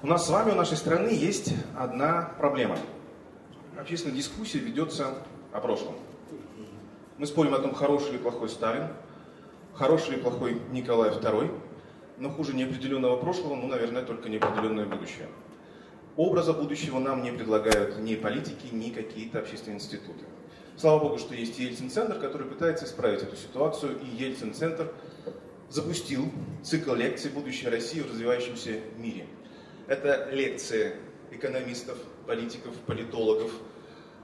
У нас с вами, у нашей страны есть одна проблема. Общественная дискуссия ведется о прошлом. Мы спорим о том, хороший или плохой Сталин, хороший или плохой Николай II, но хуже неопределенного прошлого, ну, наверное, только неопределенное будущее. Образа будущего нам не предлагают ни политики, ни какие-то общественные институты. Слава богу, что есть Ельцин-центр, который пытается исправить эту ситуацию, и Ельцин-центр запустил цикл лекций «Будущее России в развивающемся мире». Это лекции экономистов, политиков, политологов,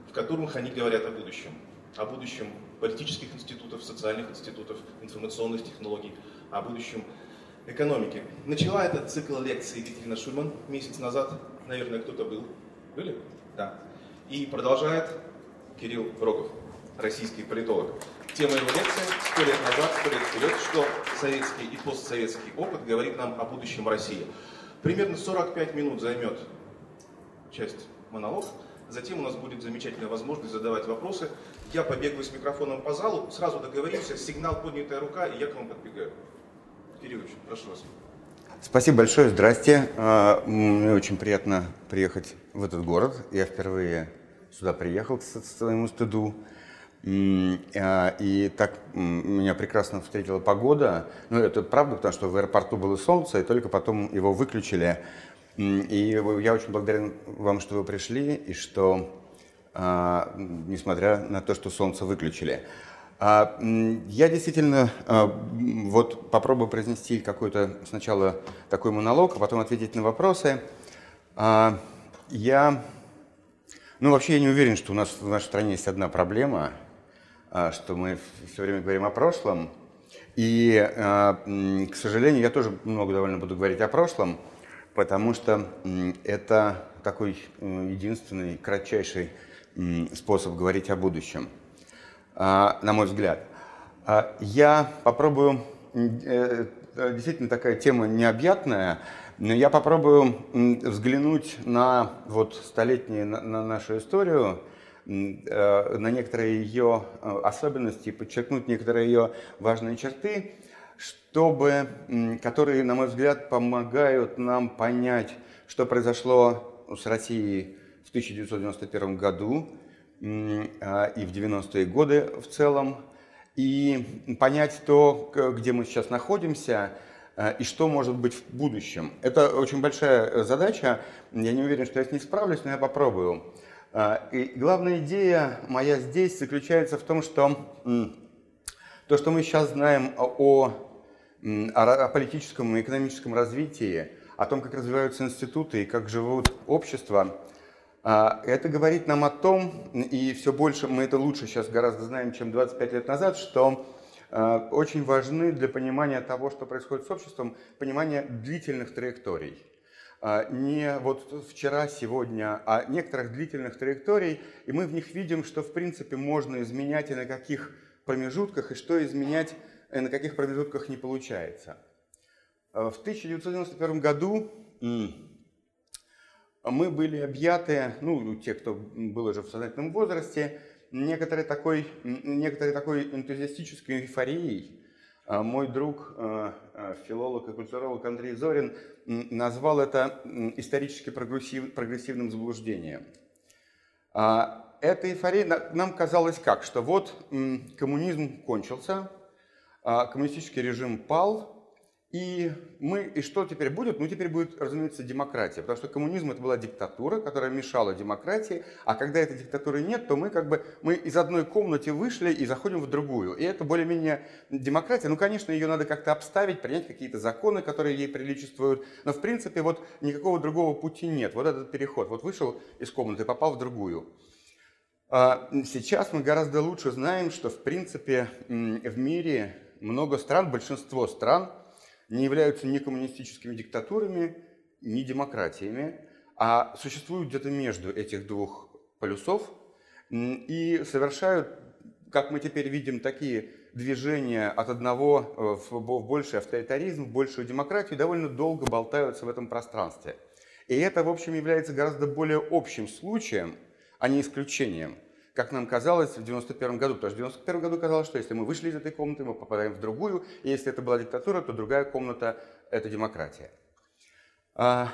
в которых они говорят о будущем. О будущем политических институтов, социальных институтов, информационных технологий, о будущем экономики. Начала этот цикл лекций Екатерина Шульман месяц назад. Наверное, кто-то был. Были? Да. И продолжает Кирилл Рогов, российский политолог. Тема его лекции «Сто лет назад, сто лет вперед. Что советский и постсоветский опыт говорит нам о будущем России». Примерно 45 минут займет часть монолог. Затем у нас будет замечательная возможность задавать вопросы. Я побегаю с микрофоном по залу, сразу договоримся, сигнал поднятая рука, и я к вам подбегаю. Кириллович, прошу вас. Спасибо большое, здрасте. А, мне очень приятно приехать в этот город. Я впервые сюда приехал к своему стыду. А, и так меня прекрасно встретила погода. Ну, это правда, потому что в аэропорту было солнце, и только потом его выключили. И я очень благодарен вам, что вы пришли, и что, а, несмотря на то, что солнце выключили. А, я действительно вот попробую произнести какой-то сначала такой монолог, а потом ответить на вопросы. Я, ну вообще я не уверен, что у нас в нашей стране есть одна проблема, что мы все время говорим о прошлом. И, к сожалению, я тоже много довольно буду говорить о прошлом, потому что это такой единственный, кратчайший способ говорить о будущем. А, на мой взгляд. А, я попробую, э, действительно такая тема необъятная, но я попробую взглянуть на вот столетнюю на, на нашу историю, э, на некоторые ее э, особенности, подчеркнуть некоторые ее важные черты, чтобы, которые, на мой взгляд, помогают нам понять, что произошло с Россией в 1991 году, а, и в 90-е годы в целом, и понять то, где мы сейчас находимся, и что может быть в будущем. Это очень большая задача, я не уверен, что я с ней справлюсь, но я попробую. А, и главная идея моя здесь заключается в том, что то, что мы сейчас знаем о, о политическом и экономическом развитии, о том, как развиваются институты и как живут общества, это говорит нам о том, и все больше мы это лучше сейчас гораздо знаем, чем 25 лет назад, что а, очень важны для понимания того, что происходит с обществом, понимание длительных траекторий. А, не вот вчера, сегодня, а некоторых длительных траекторий, и мы в них видим, что в принципе можно изменять и на каких промежутках, и что изменять и на каких промежутках не получается. В 1991 году мы были объяты, ну, те, кто был уже в сознательном возрасте, некоторой такой, некоторой такой энтузиастической эйфорией. А мой друг, э, э, филолог и культуролог Андрей Зорин назвал это исторически прогрессив, прогрессивным заблуждением. А эта эйфория нам казалось как, что вот коммунизм кончился, а коммунистический режим пал, и мы, и что теперь будет? Ну, теперь будет, разумеется, демократия, потому что коммунизм это была диктатура, которая мешала демократии, а когда этой диктатуры нет, то мы как бы, мы из одной комнаты вышли и заходим в другую. И это более-менее демократия. Ну, конечно, ее надо как-то обставить, принять какие-то законы, которые ей приличествуют, но, в принципе, вот никакого другого пути нет. Вот этот переход. Вот вышел из комнаты, попал в другую. А сейчас мы гораздо лучше знаем, что, в принципе, в мире много стран, большинство стран – не являются ни коммунистическими диктатурами, ни демократиями, а существуют где-то между этих двух полюсов и совершают, как мы теперь видим, такие движения от одного э, в больший авторитаризм, в большую демократию, довольно долго болтаются в этом пространстве. И это, в общем, является гораздо более общим случаем, а не исключением как нам казалось в 91 году. Потому что в 91 году казалось, что если мы вышли из этой комнаты, мы попадаем в другую, и если это была диктатура, то другая комната – это демократия. А,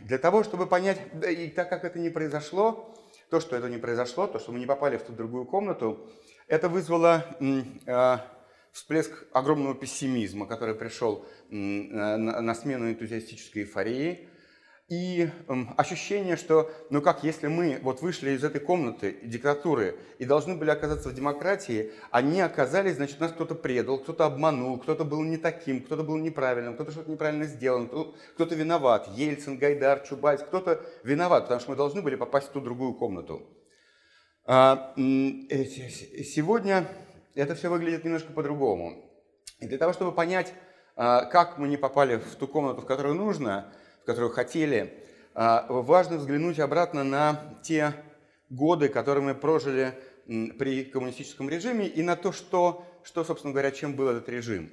для того, чтобы понять, и так как это не произошло, то, что это не произошло, то, что мы не попали в ту другую комнату, это вызвало э, всплеск огромного пессимизма, который пришел на смену энтузиастической эйфории и э, ощущение, что, ну как, если мы вот вышли из этой комнаты диктатуры и должны были оказаться в демократии, они оказались, значит, нас кто-то предал, кто-то обманул, кто-то был не таким, кто-то был неправильным, кто-то что-то неправильно сделал, кто-то виноват, Ельцин, Гайдар, Чубайс, кто-то виноват, потому что мы должны были попасть в ту другую комнату. А, э, сегодня это все выглядит немножко по-другому. И для того, чтобы понять, а, как мы не попали в ту комнату, в которую нужно, которую хотели, а, важно взглянуть обратно на те годы, которые мы прожили при коммунистическом режиме, и на то, что, что собственно говоря, чем был этот режим.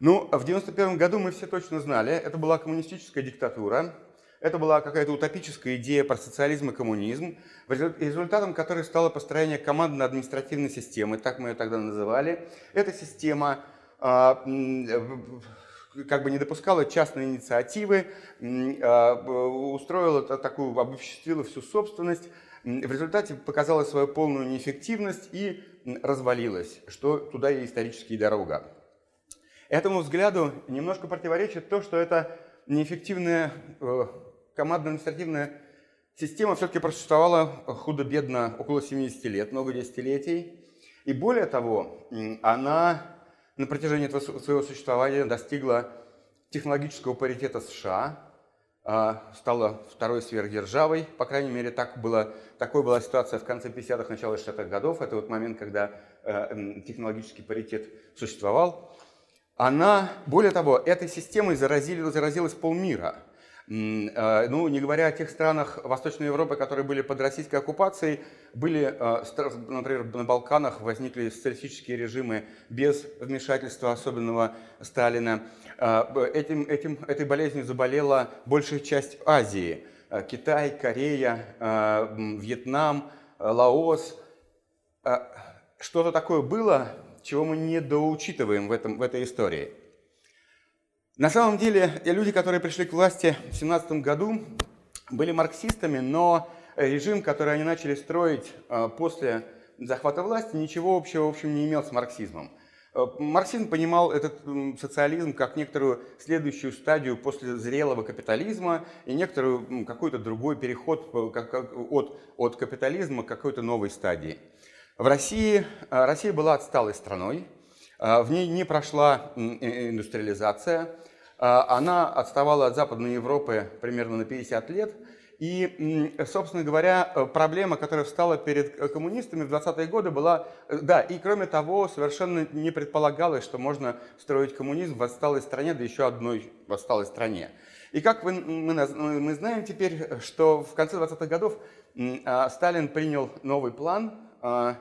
Ну, в 1991 году мы все точно знали, это была коммунистическая диктатура, это была какая-то утопическая идея про социализм и коммунизм, результатом которой стало построение командно-административной системы, так мы ее тогда называли. Эта система а, как бы не допускала частной инициативы, а, устроила такую, обобществила всю собственность, в результате показала свою полную неэффективность и развалилась, что туда и исторически дорога. Этому взгляду немножко противоречит то, что это неэффективная э, командно-административная система все-таки просуществовала худо-бедно около 70 лет, много десятилетий. И более того, она на протяжении своего существования достигла технологического паритета США, а, стала второй сверхдержавой, по крайней мере, так было, такой была ситуация в конце 50-х, начало 60-х годов, это вот момент, когда э, технологический паритет существовал. Она, более того, этой системой заразили, заразилась полмира – ну, не говоря о тех странах Восточной Европы, которые были под российской оккупацией, были, э, например, на Балканах возникли социалистические режимы без вмешательства особенного Сталина. Э, этим, этим, этой болезнью заболела большая часть Азии. Китай, Корея, Вьетнам, Лаос. Что-то такое было, чего мы не доучитываем в, этом, в этой истории – на самом деле, люди, которые пришли к власти в 17 году, были марксистами, но режим, который они начали строить э, после захвата власти, ничего общего, в общем, не имел с марксизмом. Э, марксизм понимал этот социализм как некоторую следующую стадию после зрелого капитализма и некоторую какой-то другой переход от, от капитализма к какой-то новой стадии. В России, э, Россия была отсталой страной, в ней не прошла индустриализация, она отставала от Западной Европы примерно на 50 лет. И, собственно говоря, э, проблема, которая встала перед э, коммунистами в 20-е годы была, э, да, и кроме того, совершенно не предполагалось, что можно строить коммунизм в отсталой стране, да еще одной в отсталой стране. И как вы, мы, мы знаем теперь, что в конце 20-х годов а, Сталин принял новый план, а,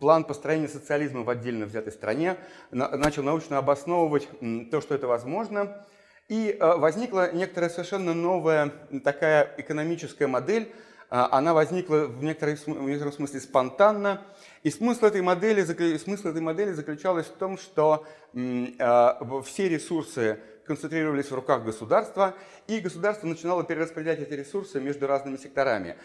план построения социализма в отдельно взятой стране, начал научно обосновывать то, что это возможно, и э, возникла некоторая совершенно новая такая экономическая модель, а, она возникла в, некотором, смысле спонтанно. И смысл этой, модели, смысл этой модели заключалась в том, что э, все ресурсы концентрировались в руках государства, и государство начинало перераспределять эти ресурсы между разными секторами.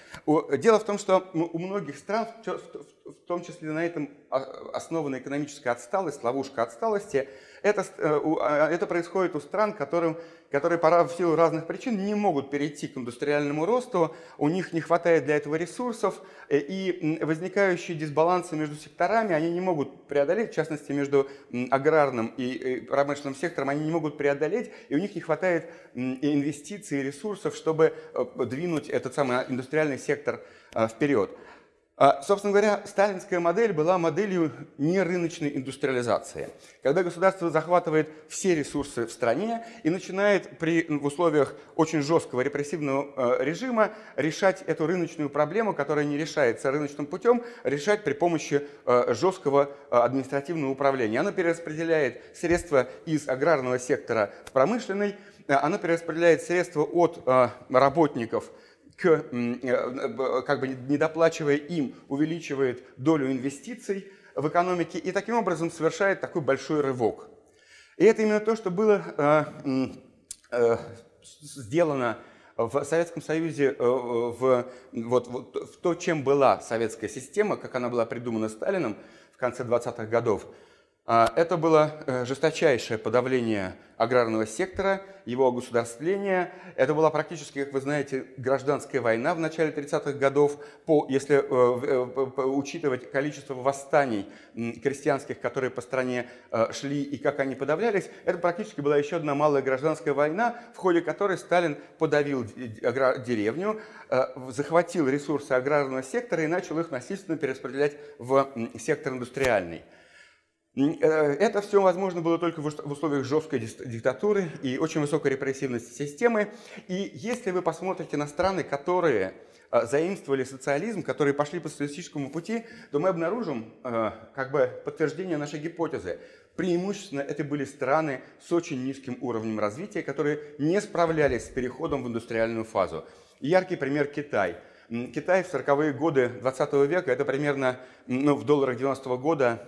Дело в том, что у многих стран, в том числе на этом а, основана экономическая отсталость, ловушка отсталости, это, э, а, это происходит у стран, которым, которые в силу разных причин не могут перейти к индустриальному росту, у них не хватает для этого ресурсов, э, и возникающие дисбалансы между секторами они не могут преодолеть, в частности, между аграрным и промышленным сектором они не могут преодолеть, и у них не хватает инвестиций и ресурсов, чтобы э, двинуть этот самый индустриальный сектор вперед. А, собственно говоря, сталинская модель была моделью нерыночной индустриализации, когда государство захватывает все ресурсы в стране и начинает при, в условиях очень жесткого репрессивного э, режима решать эту рыночную проблему, которая не решается рыночным путем, решать при помощи э, жесткого э, административного управления. Она перераспределяет средства из аграрного сектора в промышленный, она перераспределяет средства от работников – к, э, как бы недоплачивая им, увеличивает долю инвестиций в экономике и таким образом совершает такой большой рывок. И это именно то, что было э, э, сделано В Советском Союзе, в, вот, вот, в то, чем была советская система, как она была придумана Сталином в конце 20-х годов, это было э, жесточайшее подавление аграрного сектора, его огосударствление. Это была практически, как вы знаете, гражданская война в начале 30-х годов. По, если э, э, учитывать количество восстаний крестьянских, которые по стране шли и как они подавлялись, это практически была еще одна малая гражданская война, в ходе которой Сталин подавил деревню, захватил ресурсы аграрного сектора и начал их насильственно перераспределять в сектор индустриальный. Э, это все возможно было только в условиях жесткой диктатуры и очень высокой репрессивности системы. И если вы посмотрите на страны, которые э, заимствовали социализм, которые пошли по социалистическому пути, то мы обнаружим э, как бы подтверждение нашей гипотезы. Преимущественно это были страны с очень низким уровнем развития, которые не справлялись с переходом в индустриальную фазу. Яркий пример Китай – Китай в 40-е годы 20 века, это примерно ну, в долларах 90-го года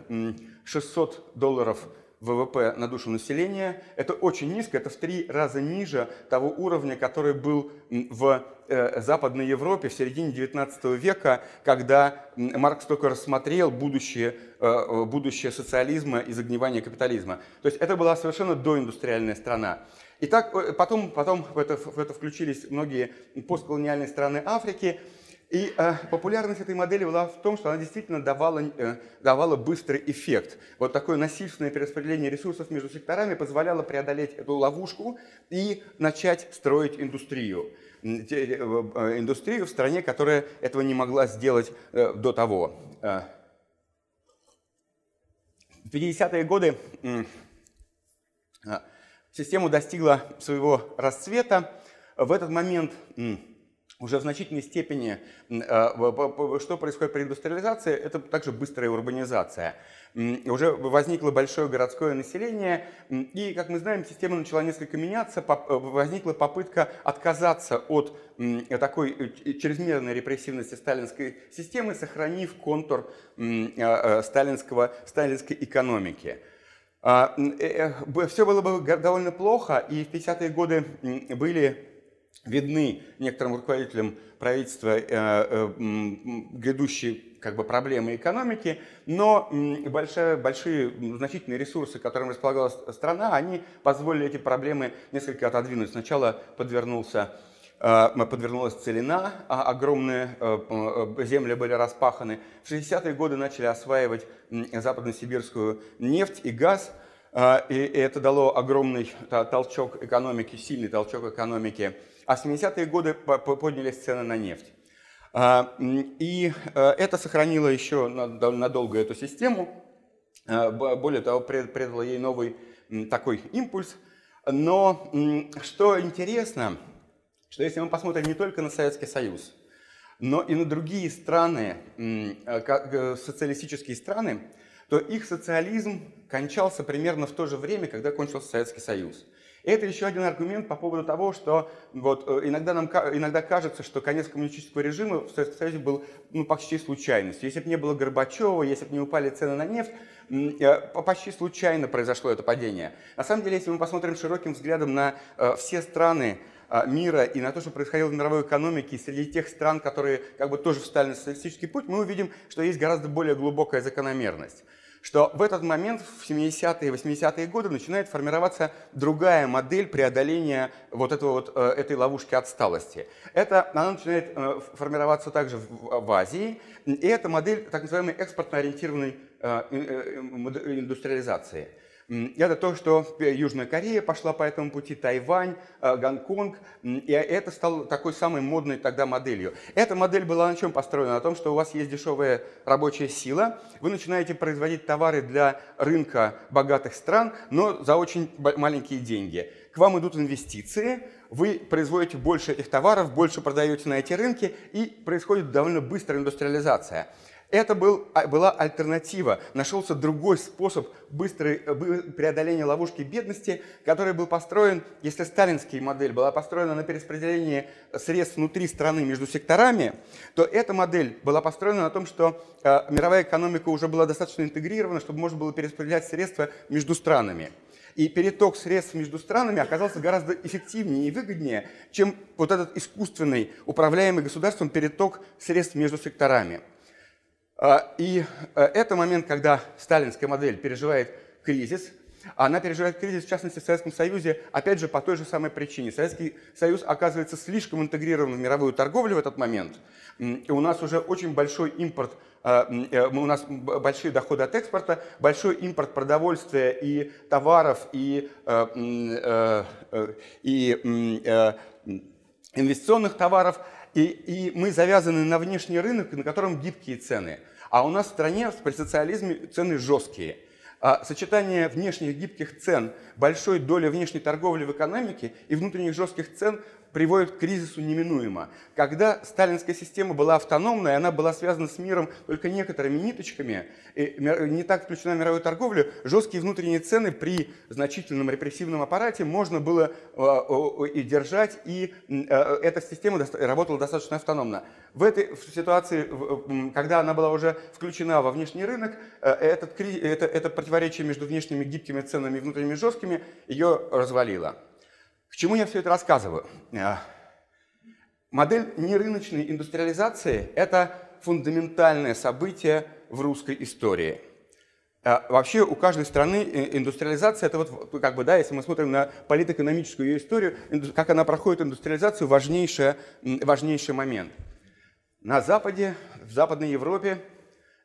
600 долларов ВВП на душу населения. Это очень низко, это в три раза ниже того уровня, который был в э, Западной Европе в середине 19 века, когда Маркс только рассмотрел будущее, э, будущее социализма и загнивания капитализма. То есть это была совершенно доиндустриальная страна. И так э, потом, потом в, это, в это включились многие постколониальные страны Африки. И э, популярность этой модели была в том, что она действительно давала, э, давала быстрый эффект. Вот такое насильственное перераспределение ресурсов между секторами позволяло преодолеть эту ловушку и начать строить индустрию. Э, э, индустрию в стране, которая этого не могла сделать э, до того. Э, в 50-е годы э, Система достигла своего расцвета. В этот момент уже в значительной степени, а, что происходит при индустриализации, это также быстрая урбанизация. Уже возникло большое городское население, и, как мы знаем, система начала несколько меняться, возникла попытка отказаться от такой э, чрезмерной репрессивности сталинской системы, сохранив контур сталинского, сталинской экономики. А, э, э, Все было бы довольно плохо, и в 50-е годы были видны некоторым руководителям правительства э, грядущие как бы, проблемы экономики, но большая, большие значительные ресурсы, которыми располагала страна, они позволили эти проблемы несколько отодвинуть. Сначала подвернулся подвернулась целина, а огромные земли были распаханы. В 60-е годы начали осваивать западносибирскую нефть и газ, и это дало огромный толчок экономики, сильный толчок экономики. А в 70-е годы поднялись цены на нефть. А, и а, это сохранило еще надолго эту систему. Более того, придало ей новый такой импульс. Но что интересно, что если мы посмотрим не только на Советский Союз, но и на другие страны, э, социалистические страны, то их социализм кончался примерно в то же время, когда кончился Советский Союз. Это еще один аргумент по поводу того, что вот, э, иногда, нам, иногда кажется, что конец коммунистического режима в Советском Союзе был ну, почти случайностью. Если бы не было Горбачева, если бы не упали цены на нефть, э, почти случайно произошло это падение. На самом деле, если мы посмотрим широким взглядом на э, все страны, мира и на то, что происходило в мировой экономике, среди тех стран, которые как бы тоже встали на социалистический путь, мы увидим, что есть гораздо более глубокая закономерность что в этот момент, в 70-е и 80-е годы, начинает формироваться другая модель преодоления вот, этого вот э, этой ловушки отсталости. Это, она начинает э, формироваться также в, в Азии, и это модель так называемой экспортно-ориентированной э, индустриализации – это то, что Южная Корея пошла по этому пути, Тайвань, э, Гонконг, и это стало такой самой модной тогда моделью. Эта модель была на чем построена? На том, что у вас есть дешевая рабочая сила, вы начинаете производить товары для рынка богатых стран, но за очень маленькие деньги. К вам идут инвестиции, вы производите больше этих товаров, больше продаете на эти рынки, и происходит довольно быстрая индустриализация. Это был, а, была альтернатива. Нашелся другой способ быстрой, э, преодоления ловушки бедности, который был построен, если сталинская модель была построена на перераспределении средств внутри страны между секторами, то эта модель была построена на том, что э, мировая экономика уже была достаточно интегрирована, чтобы можно было перераспределять средства между странами. И переток средств между странами оказался гораздо эффективнее и выгоднее, чем вот этот искусственный, управляемый государством переток средств между секторами. А, и э, это момент, когда сталинская модель переживает кризис, она переживает кризис, в частности, в Советском Союзе, опять же, по той же самой причине. Советский Союз оказывается слишком интегрирован в мировую торговлю в этот момент, и у нас уже очень большой импорт, а, э, у нас большие доходы от экспорта, большой импорт продовольствия и товаров, и, э, э, и инвестиционных товаров, и, и мы завязаны на внешний рынок, на котором гибкие цены. А у нас в стране при социализме цены жесткие – а сочетание внешних гибких цен, большой доли внешней торговли в экономике и внутренних жестких цен приводит к кризису неминуемо. Когда сталинская система была автономной, она была связана с миром только некоторыми ниточками, не так включена в мировую торговлю, жесткие внутренние цены при значительном репрессивном аппарате можно было э, и держать, и э, эта система работала достаточно автономно. В этой ситуации, когда она была уже включена во внешний рынок, э, этот, это, это противоречие между внешними гибкими ценами и внутренними жесткими ее развалило. К чему я все это рассказываю? Э, модель нерыночной индустриализации – это фундаментальное событие в русской истории. Э, вообще у каждой страны индустриализация, это вот как бы, да, если мы смотрим на политэкономическую ее историю, как она проходит индустриализацию, важнейший, важнейший момент. На Западе, в Западной Европе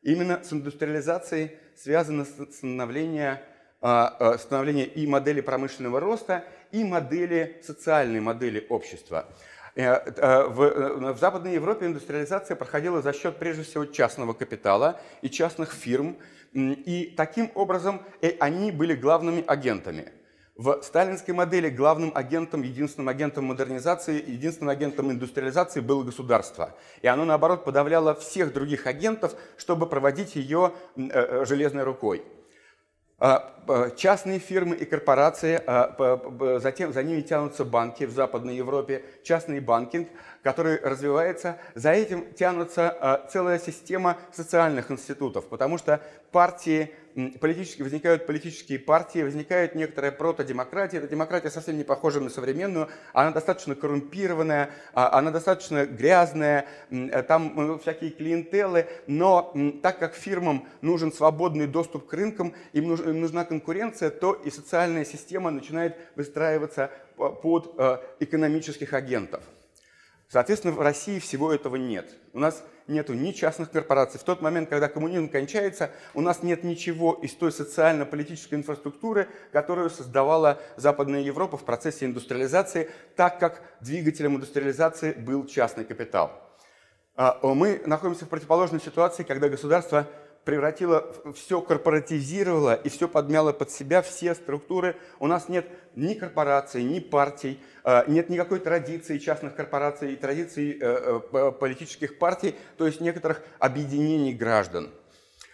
именно с индустриализацией связано становление, становление и модели промышленного роста, и модели, социальной модели общества. Э, э, э, в Западной Европе индустриализация проходила за счет, прежде всего, частного капитала и частных фирм, и таким образом они были главными агентами. В сталинской модели главным агентом, единственным агентом модернизации, единственным агентом индустриализации было государство. И оно, наоборот, подавляло всех других агентов, чтобы проводить ее железной рукой. А, частные фирмы и корпорации, а, затем за ними тянутся банки в Западной Европе, частный банкинг, который развивается. За этим тянутся а, целая система социальных институтов, потому что партии политически, возникают политические партии, возникает некоторая протодемократия. Эта демократия совсем не похожа на современную, она достаточно коррумпированная, а, она достаточно грязная, э, там всякие клиентелы, но так как фирмам нужен свободный доступ к рынкам, им нужна конкуренция, то и социальная система начинает выстраиваться под э, экономических агентов. Соответственно, в России всего этого нет. У нас нет ни частных корпораций. В тот момент, когда коммунизм кончается, у нас нет ничего из той социально-политической инфраструктуры, которую создавала Западная Европа в процессе индустриализации, так как двигателем индустриализации был частный капитал. А, мы находимся в противоположной ситуации, когда государство превратила, все корпоратизировало и все подмяло под себя все структуры. У нас нет ни корпораций, ни партий, э, нет никакой традиции частных корпораций и традиции э, э, политических партий, то есть некоторых объединений граждан.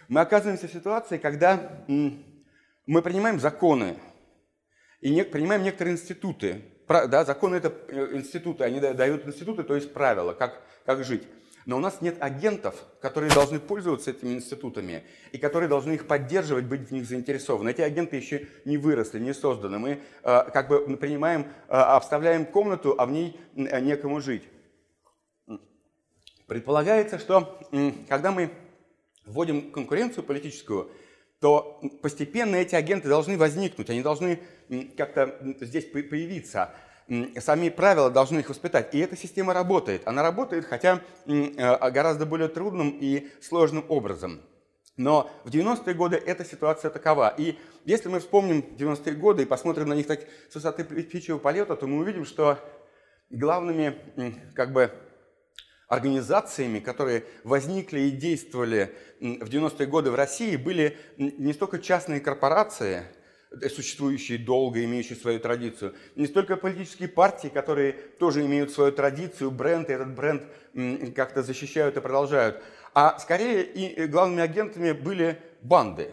Мы оказываемся в ситуации, когда мы принимаем законы и принимаем некоторые институты. Да, законы это институты, они дают институты, то есть правила, как, как жить. Но у нас нет агентов, которые должны пользоваться этими институтами и которые должны их поддерживать, быть в них заинтересованы. Эти агенты еще не выросли, не созданы. Мы э, как бы принимаем, э, обставляем комнату, а в ней э, некому жить. Предполагается, что э, когда мы вводим конкуренцию политическую, то постепенно эти агенты должны возникнуть, они должны как-то здесь появиться сами правила должны их воспитать. И эта система работает. Она работает, хотя э, гораздо более трудным и сложным образом. Но в 90-е годы эта ситуация такова. И если мы вспомним 90-е годы и посмотрим на них так с высоты птичьего полета, то мы увидим, что главными как бы, организациями, которые возникли и действовали в 90-е годы в России, были не столько частные корпорации – существующие долго, имеющие свою традицию. Не столько политические партии, которые тоже имеют свою традицию, бренд, и этот бренд как-то защищают и продолжают. А скорее и главными агентами были банды.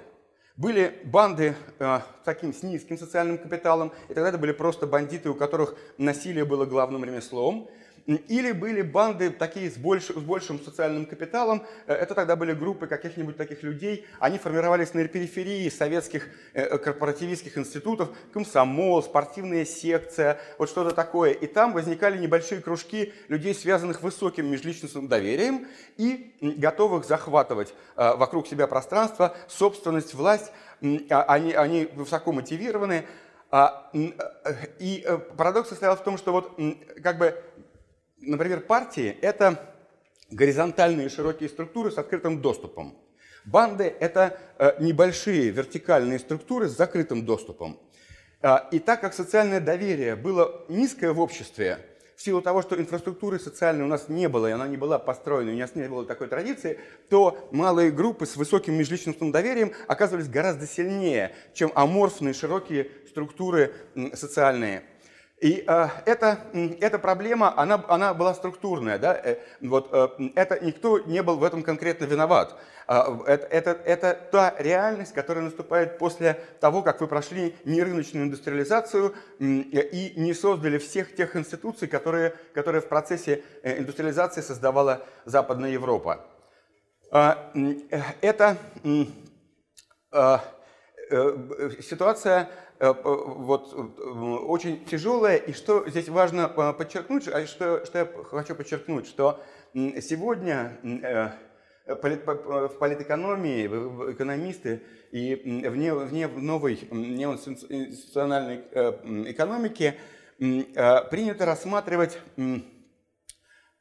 Были банды э, таким с низким социальным капиталом, и тогда это были просто бандиты, у которых насилие было главным ремеслом. Или были банды такие с, больш, с большим социальным капиталом. Э, это тогда были группы каких-нибудь таких людей. Они формировались на периферии советских э, корпоративистских институтов. Комсомол, спортивная секция, вот что-то такое. И там возникали небольшие кружки людей, связанных высоким межличностным доверием и готовых захватывать вокруг себя пространство, собственность, власть. А, они, они высоко мотивированы. А, и парадокс состоял в том, что вот как бы например, партии – это горизонтальные широкие структуры с открытым доступом. Банды – это э, небольшие вертикальные структуры с закрытым доступом. А, и так как социальное доверие было низкое в обществе, в силу того, что инфраструктуры социальной у нас не было, и она не была построена, у нас не было такой традиции, то малые группы с высоким межличностным доверием оказывались гораздо сильнее, чем аморфные широкие структуры социальные. И э, эта, эта проблема, она, она была структурная. Да? Э, вот, э, это, никто не был в этом конкретно виноват. Э, это, это, это та реальность, которая наступает после того, как вы прошли нерыночную индустриализацию э, и не создали всех тех институций, которые, которые в процессе э, индустриализации создавала Западная Европа. Э, э это э, э, ситуация Э, вот, э, очень тяжелая. И что здесь важно э, подчеркнуть, а что, что я хочу подчеркнуть, что сегодня в политэкономии, экономисты и вне, вне новой неинституциональной экономики принято рассматривать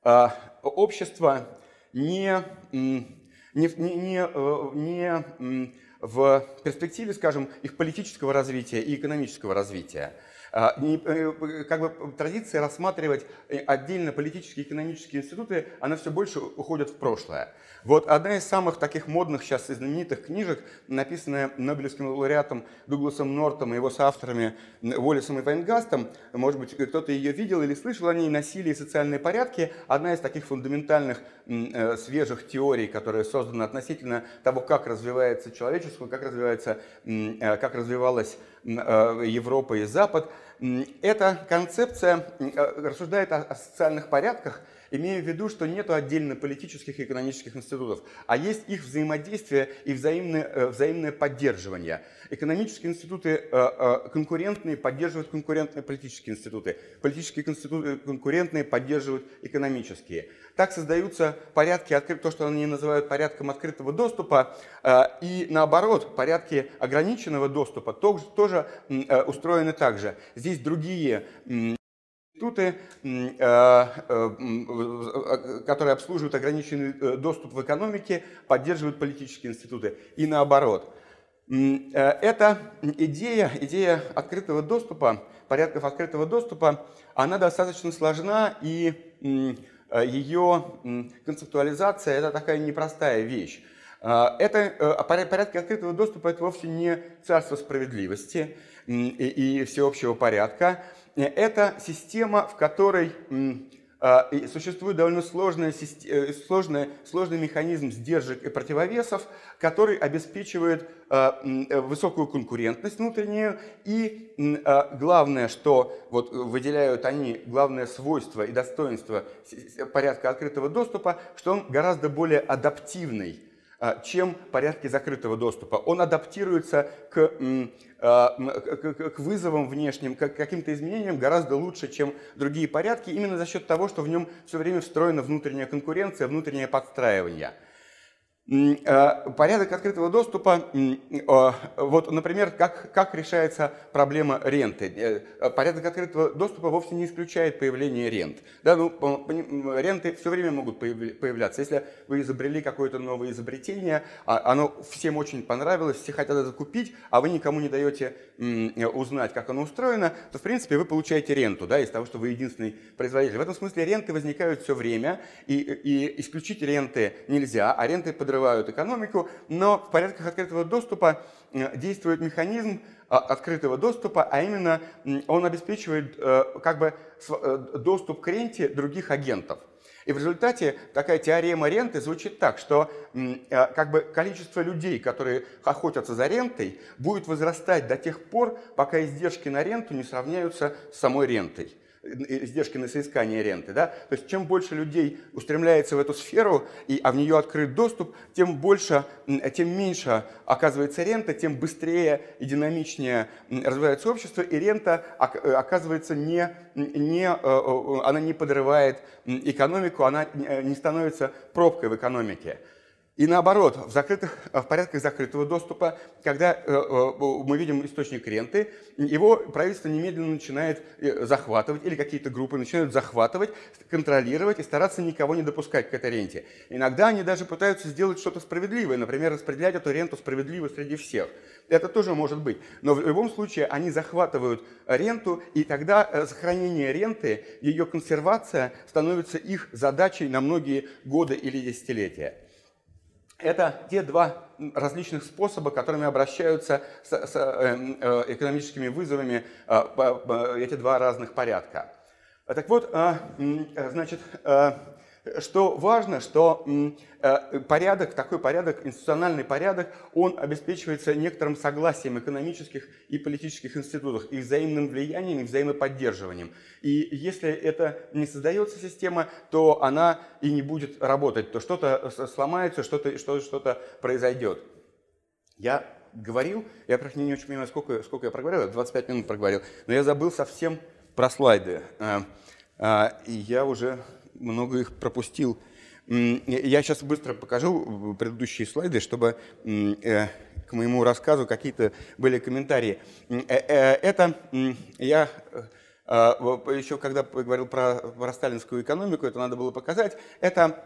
общество не, не, не, не в перспективе, скажем, их политического развития и экономического развития. А, э, как бы традиция рассматривать э, отдельно политические и экономические институты, она все больше уходит в прошлое. Вот одна из самых таких модных сейчас и знаменитых книжек, написанная Нобелевским лауреатом Дугласом Нортом и его соавторами Уоллесом и Вайнгастом, может быть, кто-то ее видел или слышал о ней, «Насилие и социальные порядки», одна из таких фундаментальных э, свежих теорий, которая создана относительно того, как развивается человечество, как, развивается, как развивалась Европа и Запад – эта концепция э, рассуждает о социальных порядках, имея в виду, что нет отдельно политических и экономических институтов, а есть их взаимодействие и взаимное, э, взаимное поддерживание. Экономические институты э, конкурентные поддерживают конкурентные политические институты, политические институты конкурентные поддерживают экономические. Так создаются порядки, то, что они называют порядком открытого доступа, э, и наоборот, порядки ограниченного доступа тоже, э, устроены так же. Здесь другие институты, э, которые обслуживают ограниченный доступ в экономике, поддерживают политические институты и наоборот. Эта идея, идея открытого доступа, порядков открытого доступа, она достаточно сложна и ее концептуализация – это такая непростая вещь. Э, это э, порядки открытого доступа – это вовсе не царство справедливости и, и всеобщего порядка. Это система, в которой существует довольно сложная, сложная, сложный механизм сдержек и противовесов, который обеспечивает Э, высокую конкурентность внутреннюю, и э, главное, что вот выделяют они, главное свойство и достоинство порядка открытого доступа, что он гораздо более адаптивный, э, чем порядки закрытого доступа. Он адаптируется к, к вызовам внешним, к каким-то изменениям гораздо лучше, чем другие порядки, именно за счет того, что в нем все время встроена внутренняя конкуренция, внутреннее подстраивание. Э, порядок открытого доступа, э, вот, например, как, как решается проблема ренты. Э, порядок открытого доступа вовсе не исключает появление рент. Да, ну, ренты все время могут появляться. Если вы изобрели какое-то новое изобретение, а, оно всем очень понравилось, все хотят это купить, а вы никому не даете узнать, как оно устроено, то, в принципе, вы получаете ренту да, из того, что вы единственный производитель. В этом смысле ренты возникают все время, и, и исключить ренты нельзя, а ренты подрываются подрывают экономику, но в порядках открытого доступа э, действует механизм а, открытого доступа, а именно он обеспечивает э, как бы э, доступ к ренте других агентов. И в результате такая теорема ренты звучит так, что как бы количество людей, которые охотятся за рентой, будет возрастать до тех пор, пока издержки на ренту не сравняются с самой рентой. Издержки на соискание ренты. Да? То есть чем больше людей устремляется в эту сферу, и, а в нее открыт доступ, тем больше, тем меньше оказывается рента, тем быстрее и динамичнее развивается общество, и рента оказывается не, не, она не подрывает экономику, она не становится пробкой в экономике. И наоборот, в, закрытых, в порядках закрытого доступа, когда э, э, мы видим источник ренты, его правительство немедленно начинает э, захватывать, или какие-то группы начинают захватывать, контролировать и стараться никого не допускать к этой ренте. Иногда они даже пытаются сделать что-то справедливое, например, распределять эту ренту справедливо среди всех. Это тоже может быть. Но в любом случае они захватывают ренту, и тогда сохранение ренты, ее консервация становится их задачей на многие годы или десятилетия. Это те два различных способа, которыми обращаются с, с э, э, экономическими вызовами э, эти два разных порядка. Так вот, значит, что важно, что э, порядок, такой порядок, институциональный порядок, он обеспечивается некоторым согласием экономических и политических институтов, и взаимным влиянием, и взаимоподдерживанием. И если это не создается система, то она и не будет работать, то что-то сломается, что-то что, -то, произойдет. Я говорил, я просто не очень понимаю, сколько, сколько я проговорил, 25 минут проговорил, но я забыл совсем про слайды. Э, э, и я уже много их пропустил. Я сейчас быстро покажу предыдущие слайды, чтобы э, к моему рассказу какие-то были комментарии. Э, э, это я еще когда говорил про, про сталинскую экономику, это надо было показать, это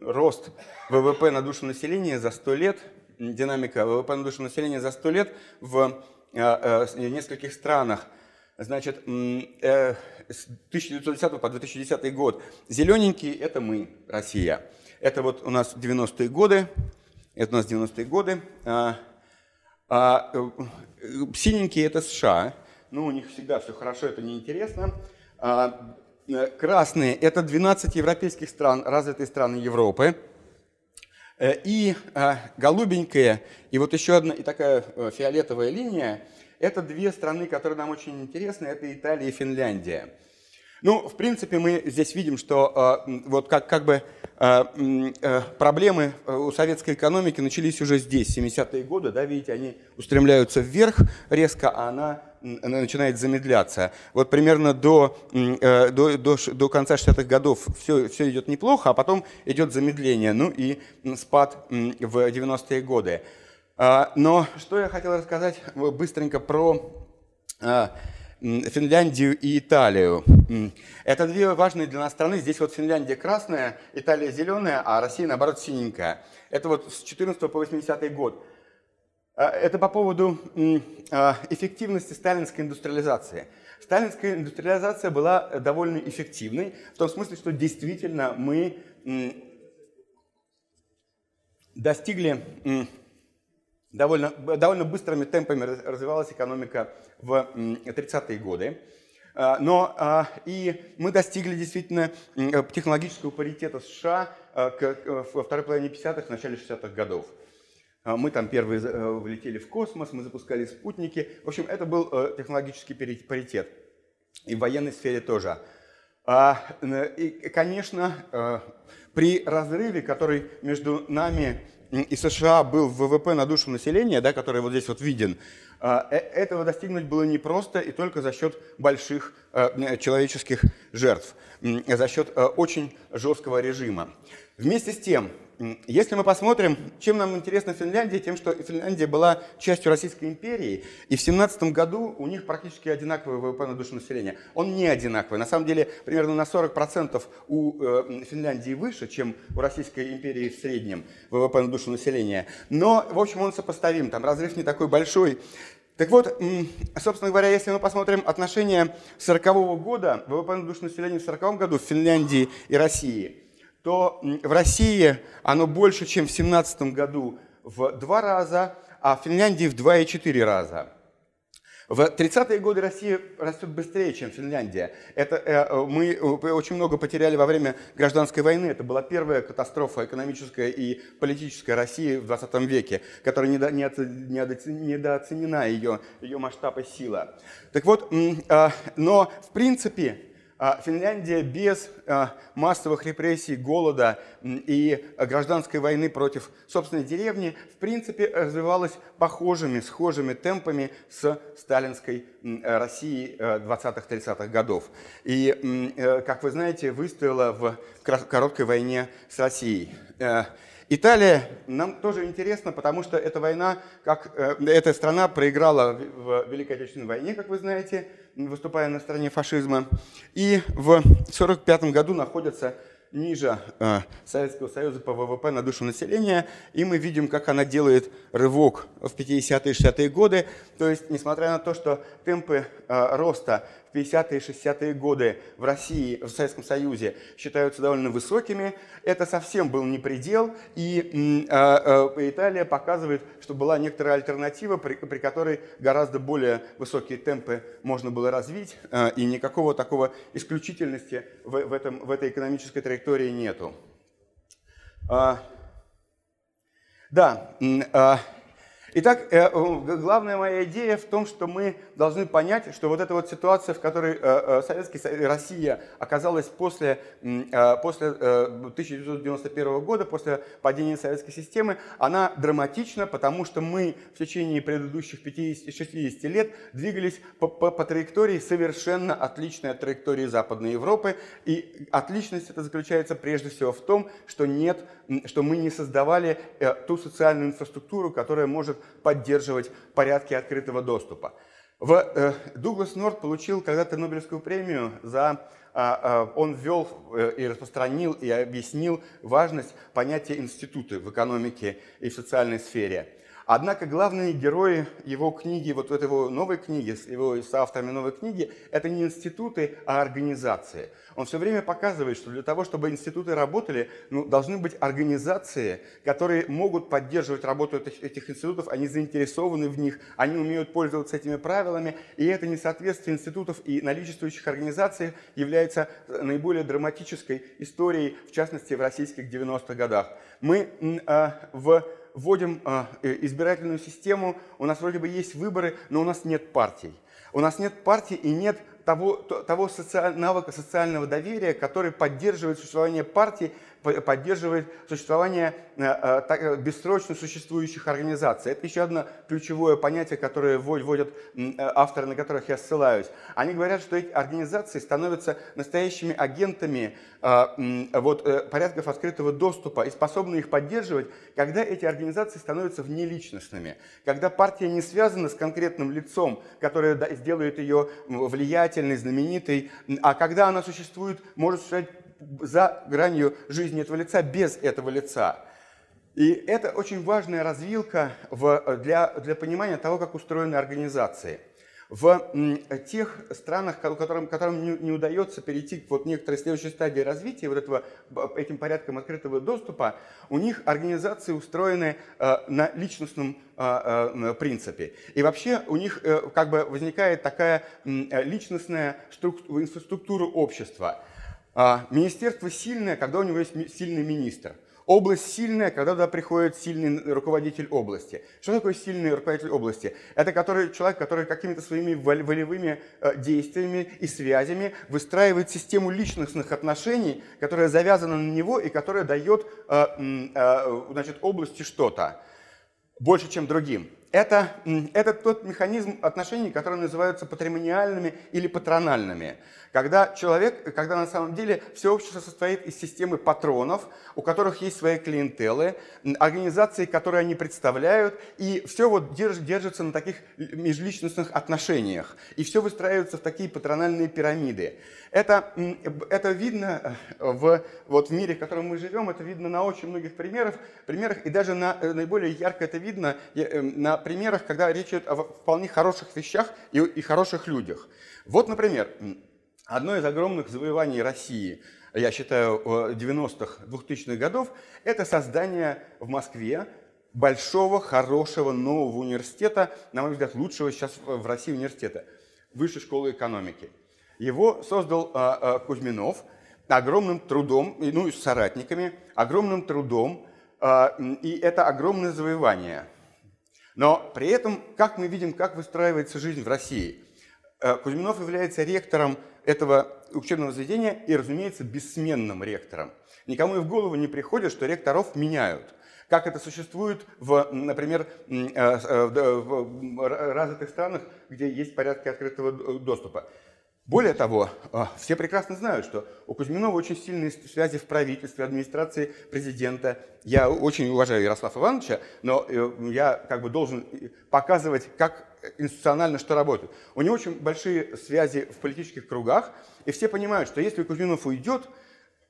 рост ВВП на душу населения за 100 лет, динамика ВВП на душу населения за 100 лет в нескольких странах – Значит, с 1910 по 2010 год зелененькие – это мы, Россия. Это вот у нас 90-е годы, это у нас 90-е годы. А, а, э, синенькие – это США. Ну, у них всегда все хорошо, это неинтересно. А, э, красные – это 12 европейских стран, развитые страны Европы. И голубенькая, и вот еще одна, и такая фиолетовая линия – это две страны, которые нам очень интересны, это Италия и Финляндия. Ну, в принципе, мы здесь видим, что э, вот как, как бы э, э, проблемы у советской экономики начались уже здесь, 70-е годы, да, видите, они устремляются вверх резко, а она, она начинает замедляться. Вот примерно до, э, до, до, до конца 60-х годов все, все идет неплохо, а потом идет замедление, ну и спад в 90-е годы. А, но что я хотел рассказать быстренько про а, Финляндию и Италию. Это две важные для нас страны. Здесь вот Финляндия красная, Италия зеленая, а Россия, наоборот, синенькая. Это вот с 14 по 80 год. А, это по поводу эффективности сталинской индустриализации. Сталинская индустриализация была довольно эффективной, в том смысле, что действительно мы достигли довольно, довольно быстрыми темпами развивалась экономика в 30-е годы. А, но а, и мы достигли действительно технологического паритета США а, во второй половине 50-х, начале 60-х годов. Мы там первые э, влетели в космос, мы запускали спутники. В общем, это был э, технологический паритет. И в военной сфере тоже. И, конечно, э, при разрыве, который между нами и США был ВВП на душу населения, да, который вот здесь вот виден, а, э, этого достигнуть было непросто и только за счет больших э, человеческих жертв, за счет э, очень жесткого режима. Вместе с тем, если мы посмотрим, чем нам интересна Финляндия, тем, что Финляндия была частью Российской империи, и в 17 году у них практически одинаковый ВВП на душу населения. Он не одинаковый. На самом деле, примерно на 40% у э, Финляндии выше, чем у Российской империи в среднем ВВП на душу населения. Но, в общем, он сопоставим. Там разрыв не такой большой. Так вот, собственно говоря, если мы посмотрим отношения 40 -го года, ВВП на душу населения в 40 году в Финляндии и России – то в России оно больше, чем в 2017 году в два раза, а в Финляндии в 2,4 раза. В 30-е годы Россия растет быстрее, чем Финляндия. Это, э, мы очень много потеряли во время гражданской войны. Это была первая катастрофа экономическая и политическая России в 20 веке, которая недооценена ее, ее масштаб и сила. Так вот, а, но в принципе Финляндия без а, массовых репрессий, голода и гражданской войны против собственной деревни, в принципе, развивалась похожими, схожими темпами с сталинской Россией 20-30-х годов. И, э, как вы знаете, выстояла в короткой войне с Россией. Италия нам тоже интересна, потому что эта война, как э, эта страна проиграла в Великой Отечественной войне, как вы знаете, выступая на стороне фашизма, и в 1945 году находится ниже э, Советского Союза по ВВП на душу населения, и мы видим, как она делает рывок в 50-е и 60-е годы. То есть, несмотря на то, что темпы э, роста в 50-е и 60-е годы в России, в Советском Союзе считаются довольно высокими. Это совсем был не предел, и э, э, Италия показывает, что была некоторая альтернатива, при, при которой гораздо более высокие темпы можно было развить, э, и никакого такого исключительности в, в, этом, в этой экономической траектории нету. А, да, а, Итак, э, главная моя идея в том, что мы должны понять, что вот эта вот ситуация, в которой э, э, Советская Россия оказалась после, после 1991 года, после падения советской системы, она драматична, потому что мы в течение предыдущих 50-60 лет двигались по, по, по траектории совершенно отличной от траектории Западной Европы. И отличность это заключается прежде всего в том, что, нет, что мы не создавали ту социальную инфраструктуру, которая может поддерживать порядки открытого доступа. В, э, Дуглас Норт получил когда-то Нобелевскую премию за а, а, он ввел э, и распространил и объяснил важность понятия институты в экономике и в социальной сфере. Однако главные герои его книги, вот его новой книги, с его с авторами новой книги, это не институты, а организации. Он все время показывает, что для того, чтобы институты работали, ну, должны быть организации, которые могут поддерживать работу этих, этих институтов, они заинтересованы в них, они умеют пользоваться этими правилами, и это несоответствие институтов и наличествующих организаций является наиболее драматической историей, в частности, в российских 90-х годах. Мы э, в вводим а, э, избирательную систему, у нас вроде бы есть выборы, но у нас нет партий. У нас нет партий и нет того, того социаль, навыка социального доверия, который поддерживает существование партий поддерживает существование э, э, бессрочно существующих организаций. Это еще одно ключевое понятие, которое вводят э, авторы, на которых я ссылаюсь. Они говорят, что эти организации становятся настоящими агентами вот, порядков открытого доступа и способны их поддерживать, когда эти организации становятся внеличностными, когда партия не связана с конкретным лицом, которое сделает ее влиятельной, знаменитой, а когда она существует, может существовать за гранью жизни этого лица без этого лица. И это очень важная развилка в, для, для понимания того, как устроены организации. В тех странах, которым, которым не, не удается перейти к вот некоторой следующей стадии развития, вот этого, этим порядком открытого доступа, у них организации устроены э, на личностном э, э, принципе. И вообще у них э, как бы возникает такая личностная инфраструктура общества. А, министерство сильное, когда у него есть сильный министр. Область сильная, когда туда приходит сильный руководитель области. Что такое сильный руководитель области? Это который, человек, который какими-то своими волевыми э, действиями и связями выстраивает систему личностных отношений, которая завязана на него и которая дает э, э, значит, области что-то больше, чем другим. Это, это тот механизм отношений, которые называются патримониальными или патрональными. Когда человек, когда на самом деле все общество состоит из системы патронов, у которых есть свои клиентелы, организации, которые они представляют, и все вот держ, держится на таких межличностных отношениях. И все выстраивается в такие патрональные пирамиды. Это, это видно э, в, вот в мире, в котором мы живем, это видно на очень многих примерах, примерах и даже на, э, наиболее ярко это видно э, на примерах, когда речь идет о вполне хороших вещах и, и хороших людях. Вот, например, одно из огромных завоеваний России, я считаю, 90-х, 2000-х годов, это создание в Москве большого, хорошего, нового университета, на мой взгляд, лучшего сейчас в России университета, Высшей школы экономики. Его создал а, а, Кузьминов огромным трудом, ну и с соратниками, огромным трудом, а, и это огромное завоевание. Но при этом, как мы видим, как выстраивается жизнь в России. Э, Кузьминов является ректором этого учебного заведения и, разумеется, бессменным ректором. Никому и в голову не приходит, что ректоров меняют. Как это существует, в, например, э, э, в развитых странах, где есть порядки открытого доступа. Более того, все прекрасно знают, что у Кузьминова очень сильные связи в правительстве, администрации президента. Я очень уважаю Ярослава Ивановича, но я как бы должен показывать, как институционально что работает. У него очень большие связи в политических кругах, и все понимают, что если Кузьминов уйдет,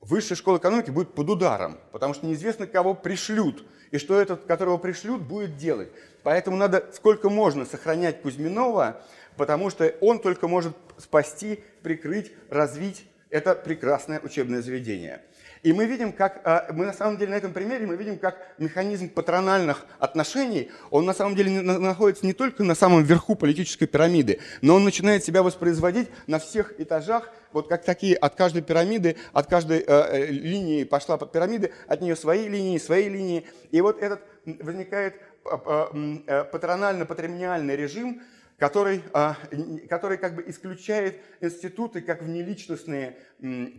высшая школа экономики будет под ударом, потому что неизвестно, кого пришлют, и что этот, которого пришлют, будет делать. Поэтому надо сколько можно сохранять Кузьминова, потому что он только может спасти, прикрыть, развить это прекрасное учебное заведение. И мы видим, как, а, мы на самом деле на этом примере, мы видим, как механизм патрональных отношений, он на самом деле находится не только на самом верху политической пирамиды, но он начинает себя воспроизводить на всех этажах, вот как такие, от каждой пирамиды, от каждой э, э линии пошла под пирамиды, от нее свои линии, свои линии. И вот этот возникает а, э, патронально-патримониальный режим, который, а, который как бы исключает институты как внеличностные,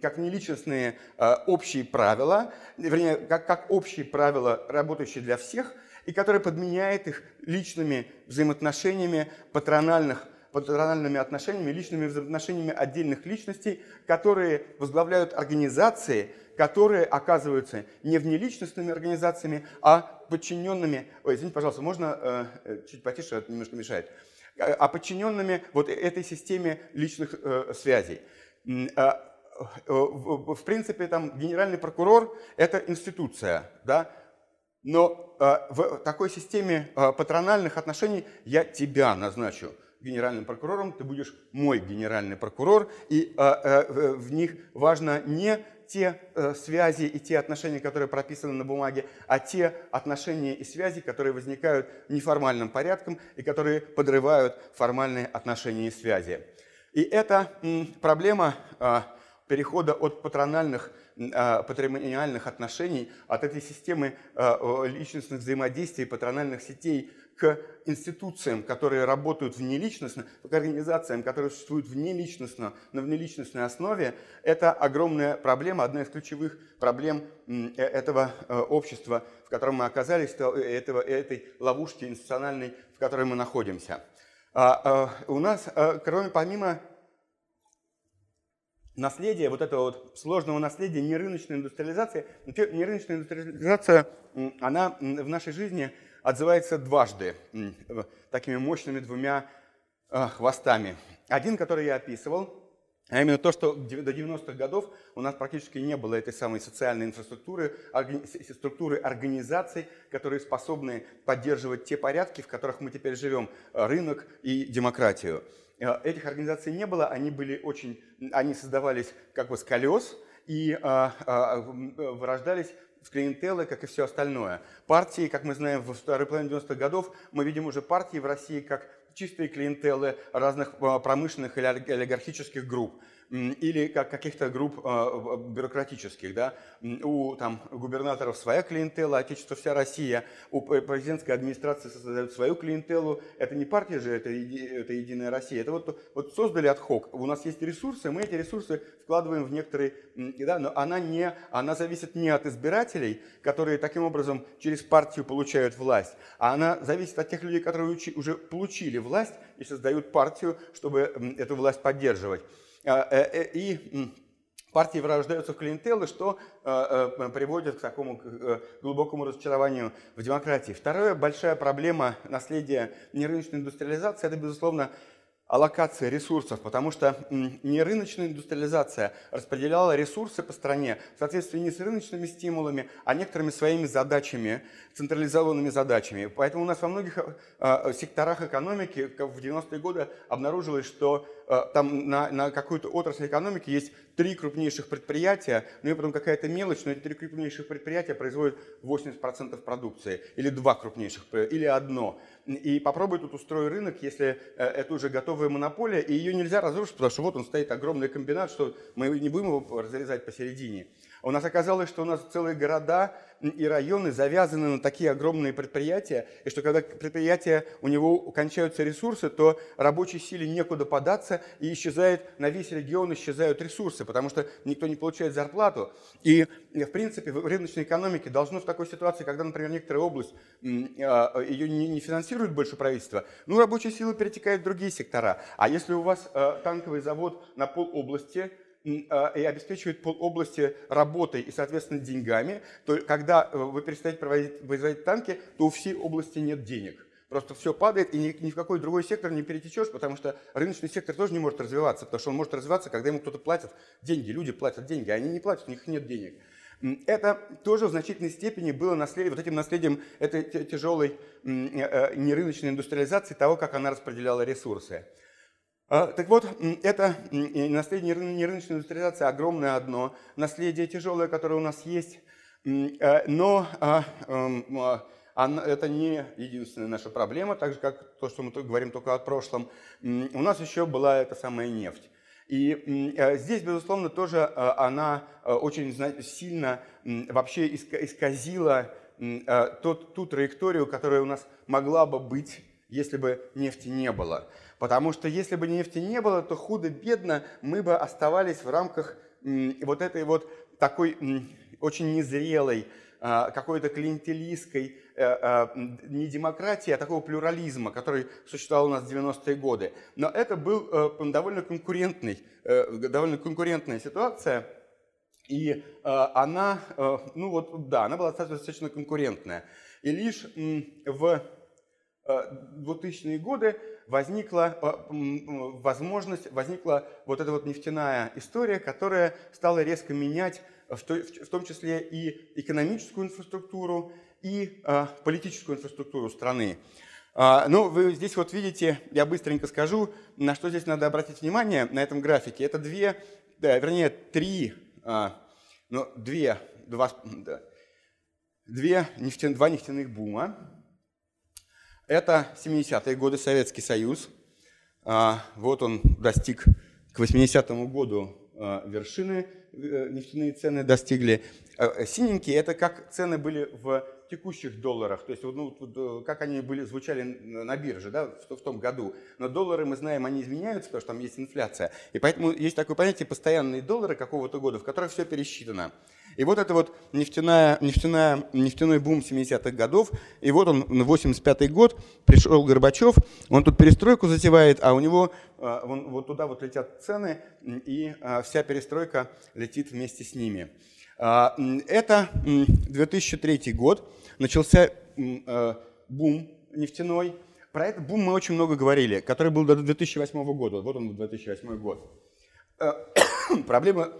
как внеличностные а, общие правила, вернее, как, как общие правила, работающие для всех, и который подменяет их личными взаимоотношениями патрональных патрональными отношениями, личными взаимоотношениями отдельных личностей, которые возглавляют организации, которые оказываются не внеличностными организациями, а подчиненными... Ой, извините, пожалуйста, можно э, э чуть потише, это немножко мешает а подчиненными вот этой системе личных э, связей. Э, в принципе, там генеральный прокурор – это институция, да, но э, в такой системе э, патрональных отношений я тебя назначу генеральным прокурором, ты будешь мой генеральный прокурор, и в них важно не те э, связи и те отношения, которые прописаны на бумаге, а те отношения и связи, которые возникают неформальным порядком и которые подрывают формальные отношения и связи. И это проблема э, перехода от патрональных а, патримониальных отношений, от этой системы э, личностных взаимодействий, патрональных сетей к институциям, которые работают внеличностно, к организациям, которые существуют внеличностно, на внеличностной основе, это огромная проблема, одна из ключевых проблем э, этого э, общества, в котором мы оказались, э, этого, этой ловушки институциональной, в которой мы находимся. А, у нас, кроме помимо наследия, вот этого вот сложного наследия нерыночной индустриализации, нерыночная индустриализация, она в нашей жизни – отзывается дважды, такими мощными двумя а, хвостами. Один, который я описывал, а именно то, что до 90-х годов у нас практически не было этой самой социальной инфраструктуры, структуры организаций, которые способны поддерживать те порядки, в которых мы теперь живем, рынок и демократию. А, этих организаций не было, они были очень, они создавались как бы с колес и вырождались в клиентелы, как и все остальное. Партии, как мы знаем, в второй половине 90-х годов мы видим уже партии в России как чистые клиентелы разных а, промышленных или олигархических групп или как каких-то групп э, бюрократических. Да? У там, губернаторов своя клиентела, отечество вся Россия, у президентской администрации создают свою клиентелу. Это не партия же, это, это Единая Россия. Это вот, вот создали отхок. У нас есть ресурсы, мы эти ресурсы вкладываем в некоторые... Да, но она, не, она зависит не от избирателей, которые таким образом через партию получают власть, а она зависит от тех людей, которые уже получили власть и создают партию, чтобы эту власть поддерживать. А, э, э, и партии вырождаются в клиентелы, что э, приводит к такому глубокому разочарованию в демократии. Вторая большая проблема наследия нерыночной индустриализации – это, безусловно, аллокация ресурсов, потому что нерыночная индустриализация распределяла ресурсы по стране в соответствии не с рыночными стимулами, а некоторыми своими задачами, централизованными задачами. Поэтому у нас во многих секторах экономики в 90-е годы обнаружилось, что там на, на какую-то отрасль экономики есть три крупнейших предприятия, ну и потом какая-то мелочь, но эти три крупнейших предприятия производят 80% продукции, или два крупнейших, или одно. И попробуй тут устроить рынок, если э, это уже готовая монополия, и ее нельзя разрушить, потому что вот он стоит огромный комбинат, что мы не будем его разрезать посередине. У нас оказалось, что у нас целые города и районы завязаны на такие огромные предприятия, и что когда предприятия, у него кончаются ресурсы, то рабочей силе некуда податься, и исчезает, на весь регион исчезают ресурсы, потому что никто не получает зарплату. И, в принципе, в рыночной экономике должно в такой ситуации, когда, например, некоторая область, а, ее не финансирует больше правительство, ну, рабочая сила перетекает в другие сектора. А если у вас а, танковый завод на пол области, а, и обеспечивает полобласти работой и, соответственно, деньгами, то когда э, вы перестаете проводить, производить танки, то у всей области нет денег. Просто все падает, и ни, ни в какой другой сектор не перетечешь, потому что рыночный сектор тоже не может развиваться, потому что он может развиваться, когда ему кто-то платит деньги, люди платят деньги, а они не платят, у них нет денег. Это тоже в значительной степени было наследием, вот этим наследием этой тяжелой э, э, нерыночной индустриализации, того, как она распределяла ресурсы. А, так вот, это наследие нерыночной индустриализации огромное одно, наследие тяжелое, которое у нас есть, э, но а, эм, а, это не единственная наша проблема, так же как то, что мы говорим только о прошлом. У нас еще была эта самая нефть. И э, здесь, безусловно, тоже э, она очень сильно вообще исказила ту траекторию, которая у нас могла бы быть, если бы нефти не было. Потому что если бы нефти не было, то худо-бедно мы бы оставались в рамках вот этой вот такой очень незрелой, а, какой-то клиентелистской э, а, не демократии, а такого плюрализма, который существовал у нас в 90-е годы. Но это был э, довольно конкурентный, э, довольно конкурентная ситуация, и она, ну вот, да, она была достаточно конкурентная. И лишь в 2000-е годы возникла э, возможность, возникла вот эта вот нефтяная история, которая стала резко менять в том числе и экономическую инфраструктуру, и э, политическую инфраструктуру страны. А, ну, вы здесь вот видите, я быстренько скажу, на что здесь надо обратить внимание на этом графике. Это две, да, вернее, три, а, ну, две, два, две нефтяных, два нефтяных бума, это 70-е годы, Советский Союз. А, вот он достиг к 80-му году а, вершины, э, нефтяные цены достигли. А, синенькие – это как цены были в текущих долларах, то есть ну, э, как они были, звучали на бирже да, в, в том году. Но доллары, мы знаем, они изменяются, потому что там есть инфляция. И поэтому есть такое понятие постоянные доллары какого-то года, в которых все пересчитано. И вот это вот нефтяная, нефтяная, нефтяной бум 70-х годов, и вот он, 85-й год, пришел Горбачев, он тут перестройку затевает, а у него а, он, вот туда вот летят цены, и а, вся перестройка летит вместе с ними. А, это 2003 год, начался бум нефтяной. Про этот бум мы очень много говорили, который был до 2008 года. Вот он, 2008 год. Проблема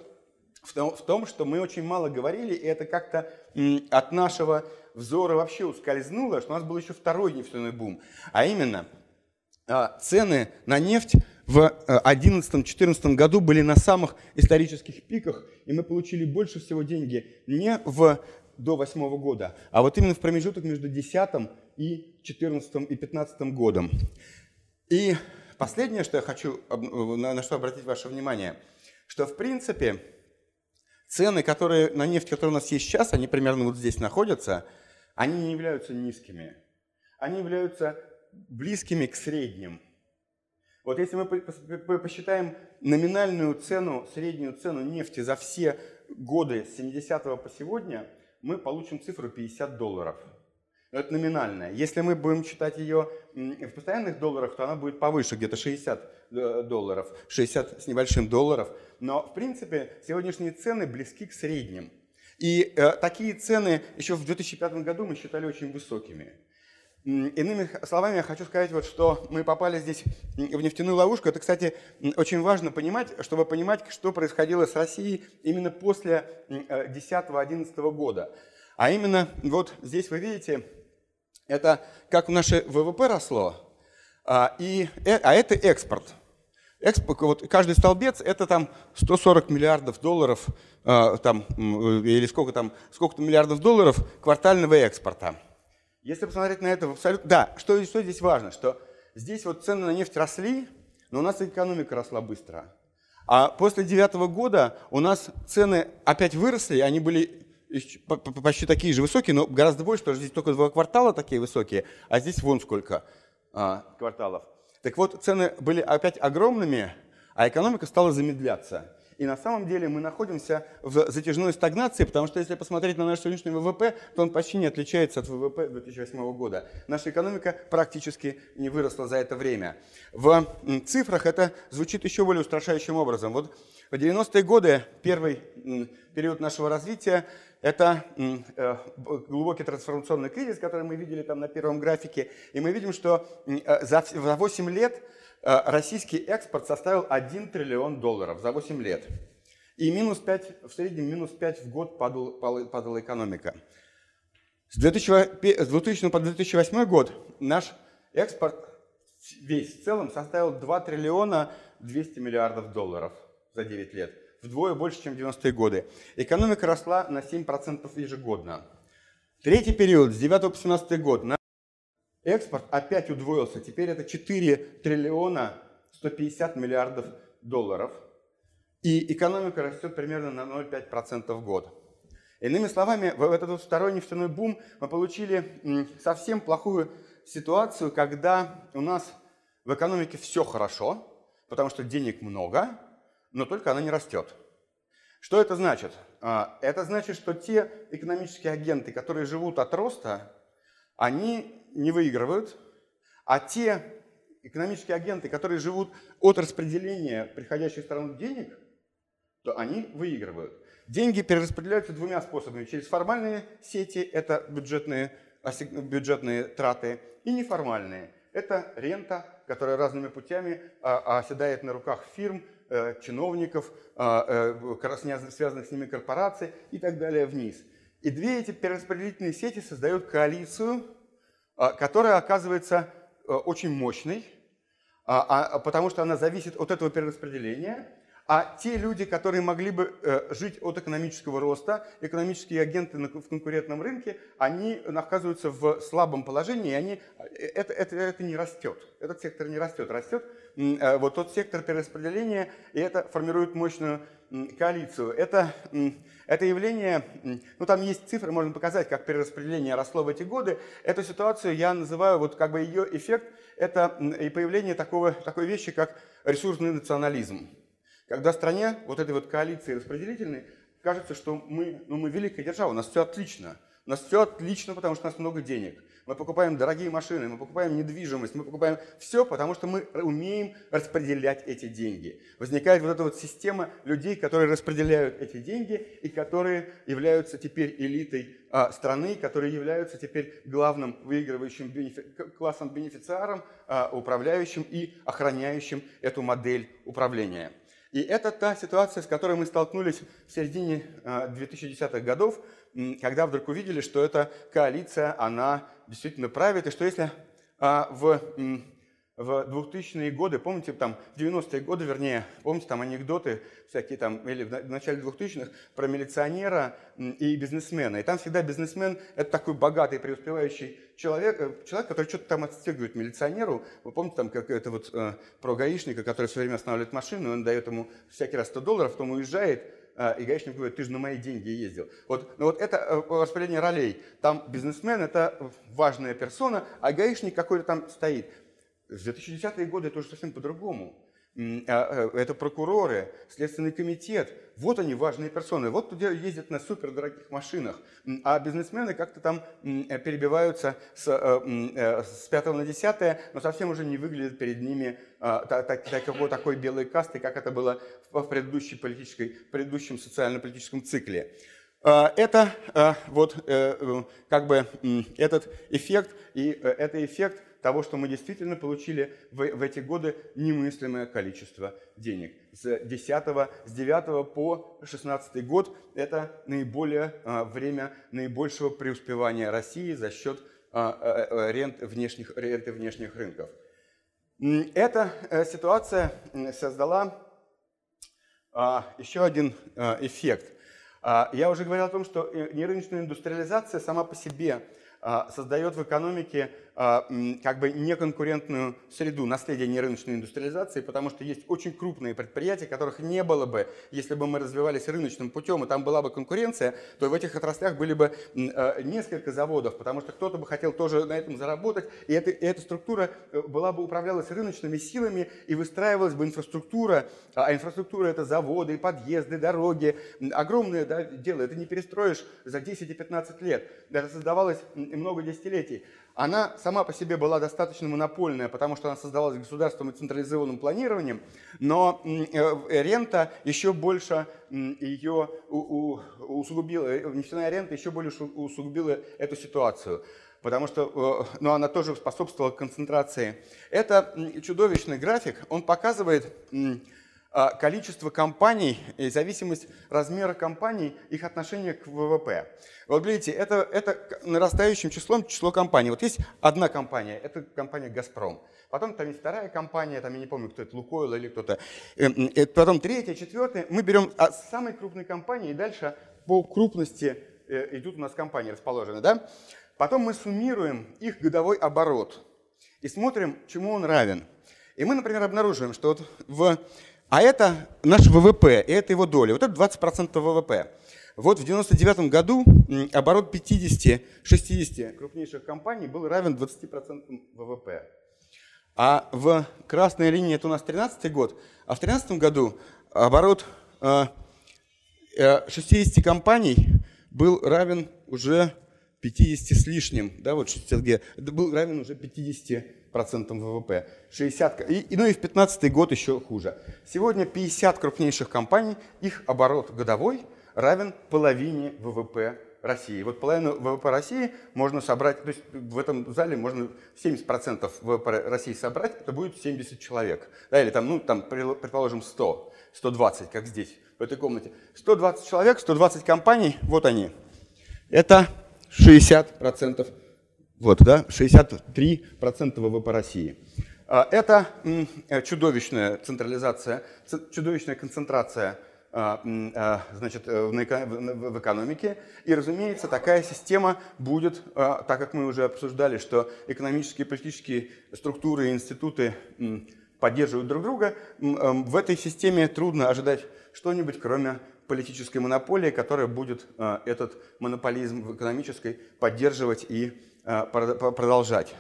в том, в том, что мы очень мало говорили, и это как-то от нашего взора вообще ускользнуло, что у нас был еще второй нефтяной бум. А именно, а, цены на нефть в 2011-2014 э, году были на самых исторических пиках, и мы получили больше всего деньги не в, до 2008 года, а вот именно в промежуток между 2010 и 2014 и 2015 годом. И последнее, что я хочу, на что обратить ваше внимание, что в принципе Цены, которые, на нефть, которые у нас есть сейчас, они примерно вот здесь находятся, они не являются низкими. Они являются близкими к средним. Вот если мы посчитаем номинальную цену, среднюю цену нефти за все годы с 70 по сегодня, мы получим цифру 50 долларов – это номинальная. Если мы будем считать ее в постоянных долларах, то она будет повыше, где-то 60 э, долларов, 60 с небольшим долларов. Но, в принципе, сегодняшние цены близки к средним. И э, такие цены еще в 2005 году мы считали очень высокими. Иными словами, я хочу сказать, вот, что мы попали здесь в нефтяную ловушку. Это, кстати, очень важно понимать, чтобы понимать, что происходило с Россией именно после 2010-2011 э, года. А именно, вот здесь вы видите это как наше ВВП росло, а, и, э, а это экспорт. Экспорт, вот каждый столбец это там 140 миллиардов долларов, э, там, или сколько там, сколько-то миллиардов долларов квартального экспорта. Если посмотреть на это, абсолютно, да, что, что здесь важно, что здесь вот цены на нефть росли, но у нас экономика росла быстро. А после девятого года у нас цены опять выросли, они были почти такие же высокие, но гораздо больше, потому что здесь только два квартала такие высокие, а здесь вон сколько а, кварталов. Так вот, цены были опять огромными, а экономика стала замедляться. И на самом деле мы находимся в затяжной стагнации, потому что если посмотреть на наш сегодняшний ВВП, то он почти не отличается от ВВП 2008 года. Наша экономика практически не выросла за это время. В цифрах это звучит еще более устрашающим образом. Вот в 90-е годы, первый период нашего развития, это э, глубокий трансформационный кризис, который мы видели там на первом графике. И мы видим, что э, за 8 лет э, российский экспорт составил 1 триллион долларов за 8 лет. И минус 5, в среднем минус 5 в год падал, падала экономика. С 2000 по 2008 год наш экспорт весь в целом составил 2 триллиона 200 миллиардов долларов за 9 лет вдвое больше, чем в 90-е годы. Экономика росла на 7% ежегодно. Третий период, с 9 по 17 год, наш экспорт опять удвоился. Теперь это 4 триллиона 150 миллиардов долларов. И экономика растет примерно на 0,5% в год. Иными словами, в этот вот второй нефтяной бум мы получили совсем плохую ситуацию, когда у нас в экономике все хорошо, потому что денег много, но только она не растет. Что это значит? А, это значит, что те экономические агенты, которые живут от роста, они не выигрывают, а те экономические агенты, которые живут от распределения приходящих стран денег, то они выигрывают. Деньги перераспределяются двумя способами. Через формальные сети, это бюджетные, бюджетные траты, и неформальные. Это рента, которая разными путями а, оседает на руках фирм, чиновников, а, э, связанных с ними корпораций и так далее вниз. И две эти перераспределительные сети создают коалицию, а, которая оказывается э, очень мощной, а, потому что она зависит от этого перераспределения – а те люди, которые могли бы э, жить от экономического роста, экономические агенты в конкурентном рынке, они оказываются в слабом положении, и они, э, это, это, это не растет. Этот сектор не растет. Растет э, вот тот сектор перераспределения, и это формирует мощную коалицию. Это, это явление, ну там есть цифры, можно показать, как перераспределение росло в эти годы. Эту ситуацию я называю, вот как бы ее эффект, это и появление такого, такой вещи, как ресурсный национализм. Когда в стране вот этой вот коалиции распределительной кажется, что мы, ну, мы великая держава, у нас все отлично. У нас все отлично, потому что у нас много денег. Мы покупаем дорогие машины, мы покупаем недвижимость, мы покупаем все, потому что мы умеем распределять эти деньги. Возникает вот эта вот система людей, которые распределяют эти деньги и которые являются теперь элитой а, страны, которые являются теперь главным выигрывающим бенефи классом бенефициаром, а, управляющим и охраняющим эту модель управления. И это та ситуация, с которой мы столкнулись в середине 2010-х а, годов, когда вдруг увидели, что эта коалиция, она действительно правит, и что если а, в в 2000-е годы, помните, там, в 90-е годы, вернее, помните, там анекдоты всякие там, или в начале 2000-х про милиционера и бизнесмена. И там всегда бизнесмен – это такой богатый, преуспевающий человек, э, человек, который что-то там отстегивает милиционеру. Вы помните, там, как это вот э, про гаишника, который все время останавливает машину, и он дает ему всякий раз 100 долларов, потом уезжает, э, и гаишник говорит, ты же на мои деньги ездил. Вот, ну вот это э, распределение ролей. Там бизнесмен – это важная персона, а гаишник какой-то там стоит. В 2010-е годы это уже совсем по-другому. А, э, это прокуроры, Следственный комитет. Вот они, важные персоны. Вот туда ездят на супердорогих машинах. А бизнесмены как-то там э, перебиваются с, э, с 5 на 10, но совсем уже не выглядят перед ними а, такой, такой белой касты, как это было в предыдущей политической, предыдущем социально-политическом цикле. А, это вот как бы этот эффект, и это эффект того, что мы действительно получили в, в эти годы немыслимое количество денег. С 10, с 9 по 16 год это наиболее а, время наибольшего преуспевания России за счет а, а, рент внешних, ренты внешних рынков. Эта э, ситуация создала а, еще один э, эффект. А, я уже говорил о том, что нерыночная индустриализация сама по себе а, создает в экономике а, как бы неконкурентную среду, наследие нерыночной индустриализации, потому что есть очень крупные предприятия, которых не было бы, если бы мы развивались рыночным путем, и там была бы конкуренция, то в этих отраслях были бы а, несколько заводов, потому что кто-то бы хотел тоже на этом заработать, и, это, и эта структура э, была бы управлялась рыночными силами, и выстраивалась бы инфраструктура, а инфраструктура это заводы, подъезды, дороги, огромное да, дело, это не перестроишь за 10 и 15 лет, это создавалось много десятилетий она сама по себе была достаточно монопольная, потому что она создавалась государством и централизованным планированием, но э, рента еще больше ее усугубила, э, нефтяная рента еще больше усугубила эту ситуацию потому что ну, она тоже способствовала концентрации. Это чудовищный график, он показывает количество компаний и зависимость размера компаний, их отношение к ВВП. Вот видите, это, это нарастающим числом число компаний. Вот есть одна компания, это компания «Газпром». Потом там есть вторая компания, там я не помню, кто это, «Лукойл» или кто-то. Эм, э, потом третья, четвертая. Мы берем от самой крупной компании и дальше по крупности э, идут у нас компании расположены. Да? Потом мы суммируем их годовой оборот и смотрим, чему он равен. И мы, например, обнаруживаем, что вот в а это наш ВВП, и это его доля. Вот это 20% ВВП. Вот в 99 году оборот 50-60 крупнейших компаний был равен 20% ВВП. А в красной линии это у нас 13 год, а в 2013 году оборот 60 э, э, компаний был равен уже 50 с лишним, да, вот 60 Г, был равен уже 50 процентам ВВП. 60, и, ну и в 2015 год еще хуже. Сегодня 50 крупнейших компаний, их оборот годовой равен половине ВВП России. Вот половину ВВП России можно собрать, то есть в этом зале можно 70% ВВП России собрать, это будет 70 человек. Да, или там, ну, там, предположим, 100, 120, как здесь, в этой комнате. 120 человек, 120 компаний, вот они. Это 60%, вот, да, 63% ВВП России. А, это э, чудовищная централизация, чудовищная концентрация а, а, значит, э, в экономике. И, разумеется, такая система будет, так как мы уже обсуждали, что экономические и политические структуры и институты поддерживают друг друга, в этой системе трудно ожидать что-нибудь, кроме политической монополии, которая будет э, этот монополизм в экономической поддерживать и э, продолжать.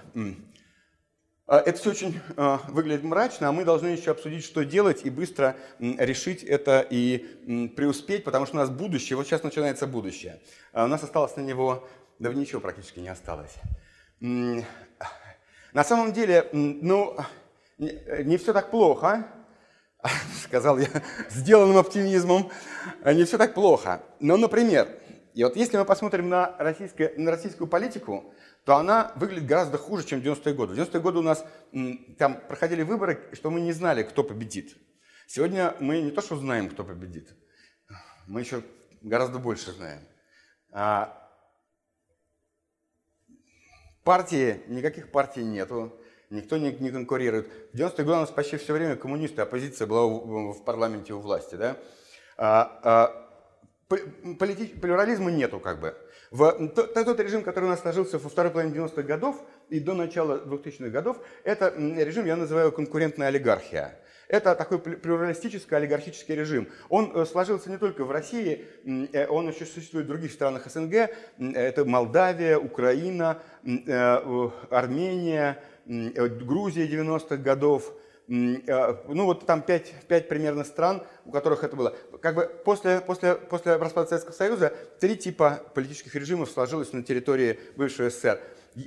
Э, это все очень выглядит мрачно, а мы должны еще обсудить, что делать, и быстро решить это и преуспеть, потому что у нас будущее, вот сейчас начинается будущее. А у нас осталось на него, да ничего практически не осталось. На самом деле, ну, не все так плохо, сказал я сделанным оптимизмом, не все так плохо. Но, например, и вот если мы посмотрим на, на российскую политику, то она выглядит гораздо хуже, чем в 90-е годы. В 90-е годы у нас там проходили выборы, что мы не знали, кто победит. Сегодня мы не то, что знаем, кто победит, мы еще гораздо больше знаем. А партии, никаких партий нету никто не, не конкурирует. В 90-е годы у нас почти все время коммунисты, оппозиция была в, в парламенте у власти. Да? А, а, полити, плюрализма нету как бы. В, тот, тот режим, который у нас сложился во второй половине 90-х годов и до начала 2000-х годов, это режим я называю конкурентная олигархия. Это такой плюралистический олигархический режим. Он э, сложился не только в России, э, он еще существует в других странах СНГ. Это Молдавия, Украина, э, Армения, Э, Грузия 90-х годов, э, ну вот там пять, пять примерно стран, у которых это было. Как бы после, после, после распада Советского Союза три типа политических режимов сложилось на территории бывшего СССР.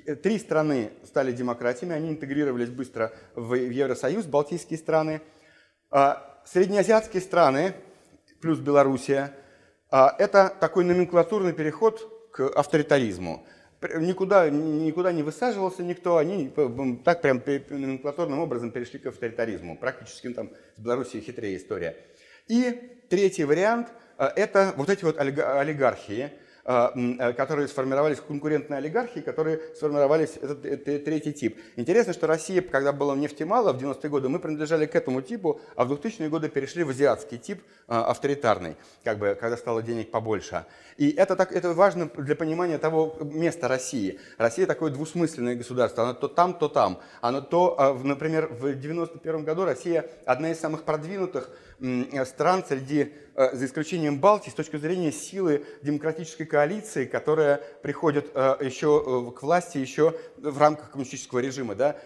Э, три страны стали демократиями, они интегрировались быстро в Евросоюз, балтийские страны. А среднеазиатские страны, плюс Белоруссия, а это такой номенклатурный переход к авторитаризму никуда, никуда не высаживался никто, они так прям номенклатурным образом перешли к авторитаризму. Практически там с Белоруссией хитрее история. И третий вариант э, – это вот эти вот олигархии, которые сформировались конкурентные олигархии, которые сформировались, этот третий тип. Интересно, что Россия, когда было нефти мало в 90-е годы, мы принадлежали к этому типу, а в 2000-е годы перешли в азиатский тип, авторитарный, как бы, когда стало денег побольше. И это, так, это важно для понимания того места России. Россия такое двусмысленное государство, оно то там, то там. Оно то, например, в 91 году Россия одна из самых продвинутых стран среди Э, за исключением Балтии, с точки зрения силы демократической коалиции, которая приходит э, еще э, к власти еще в рамках коммунистического режима. Да?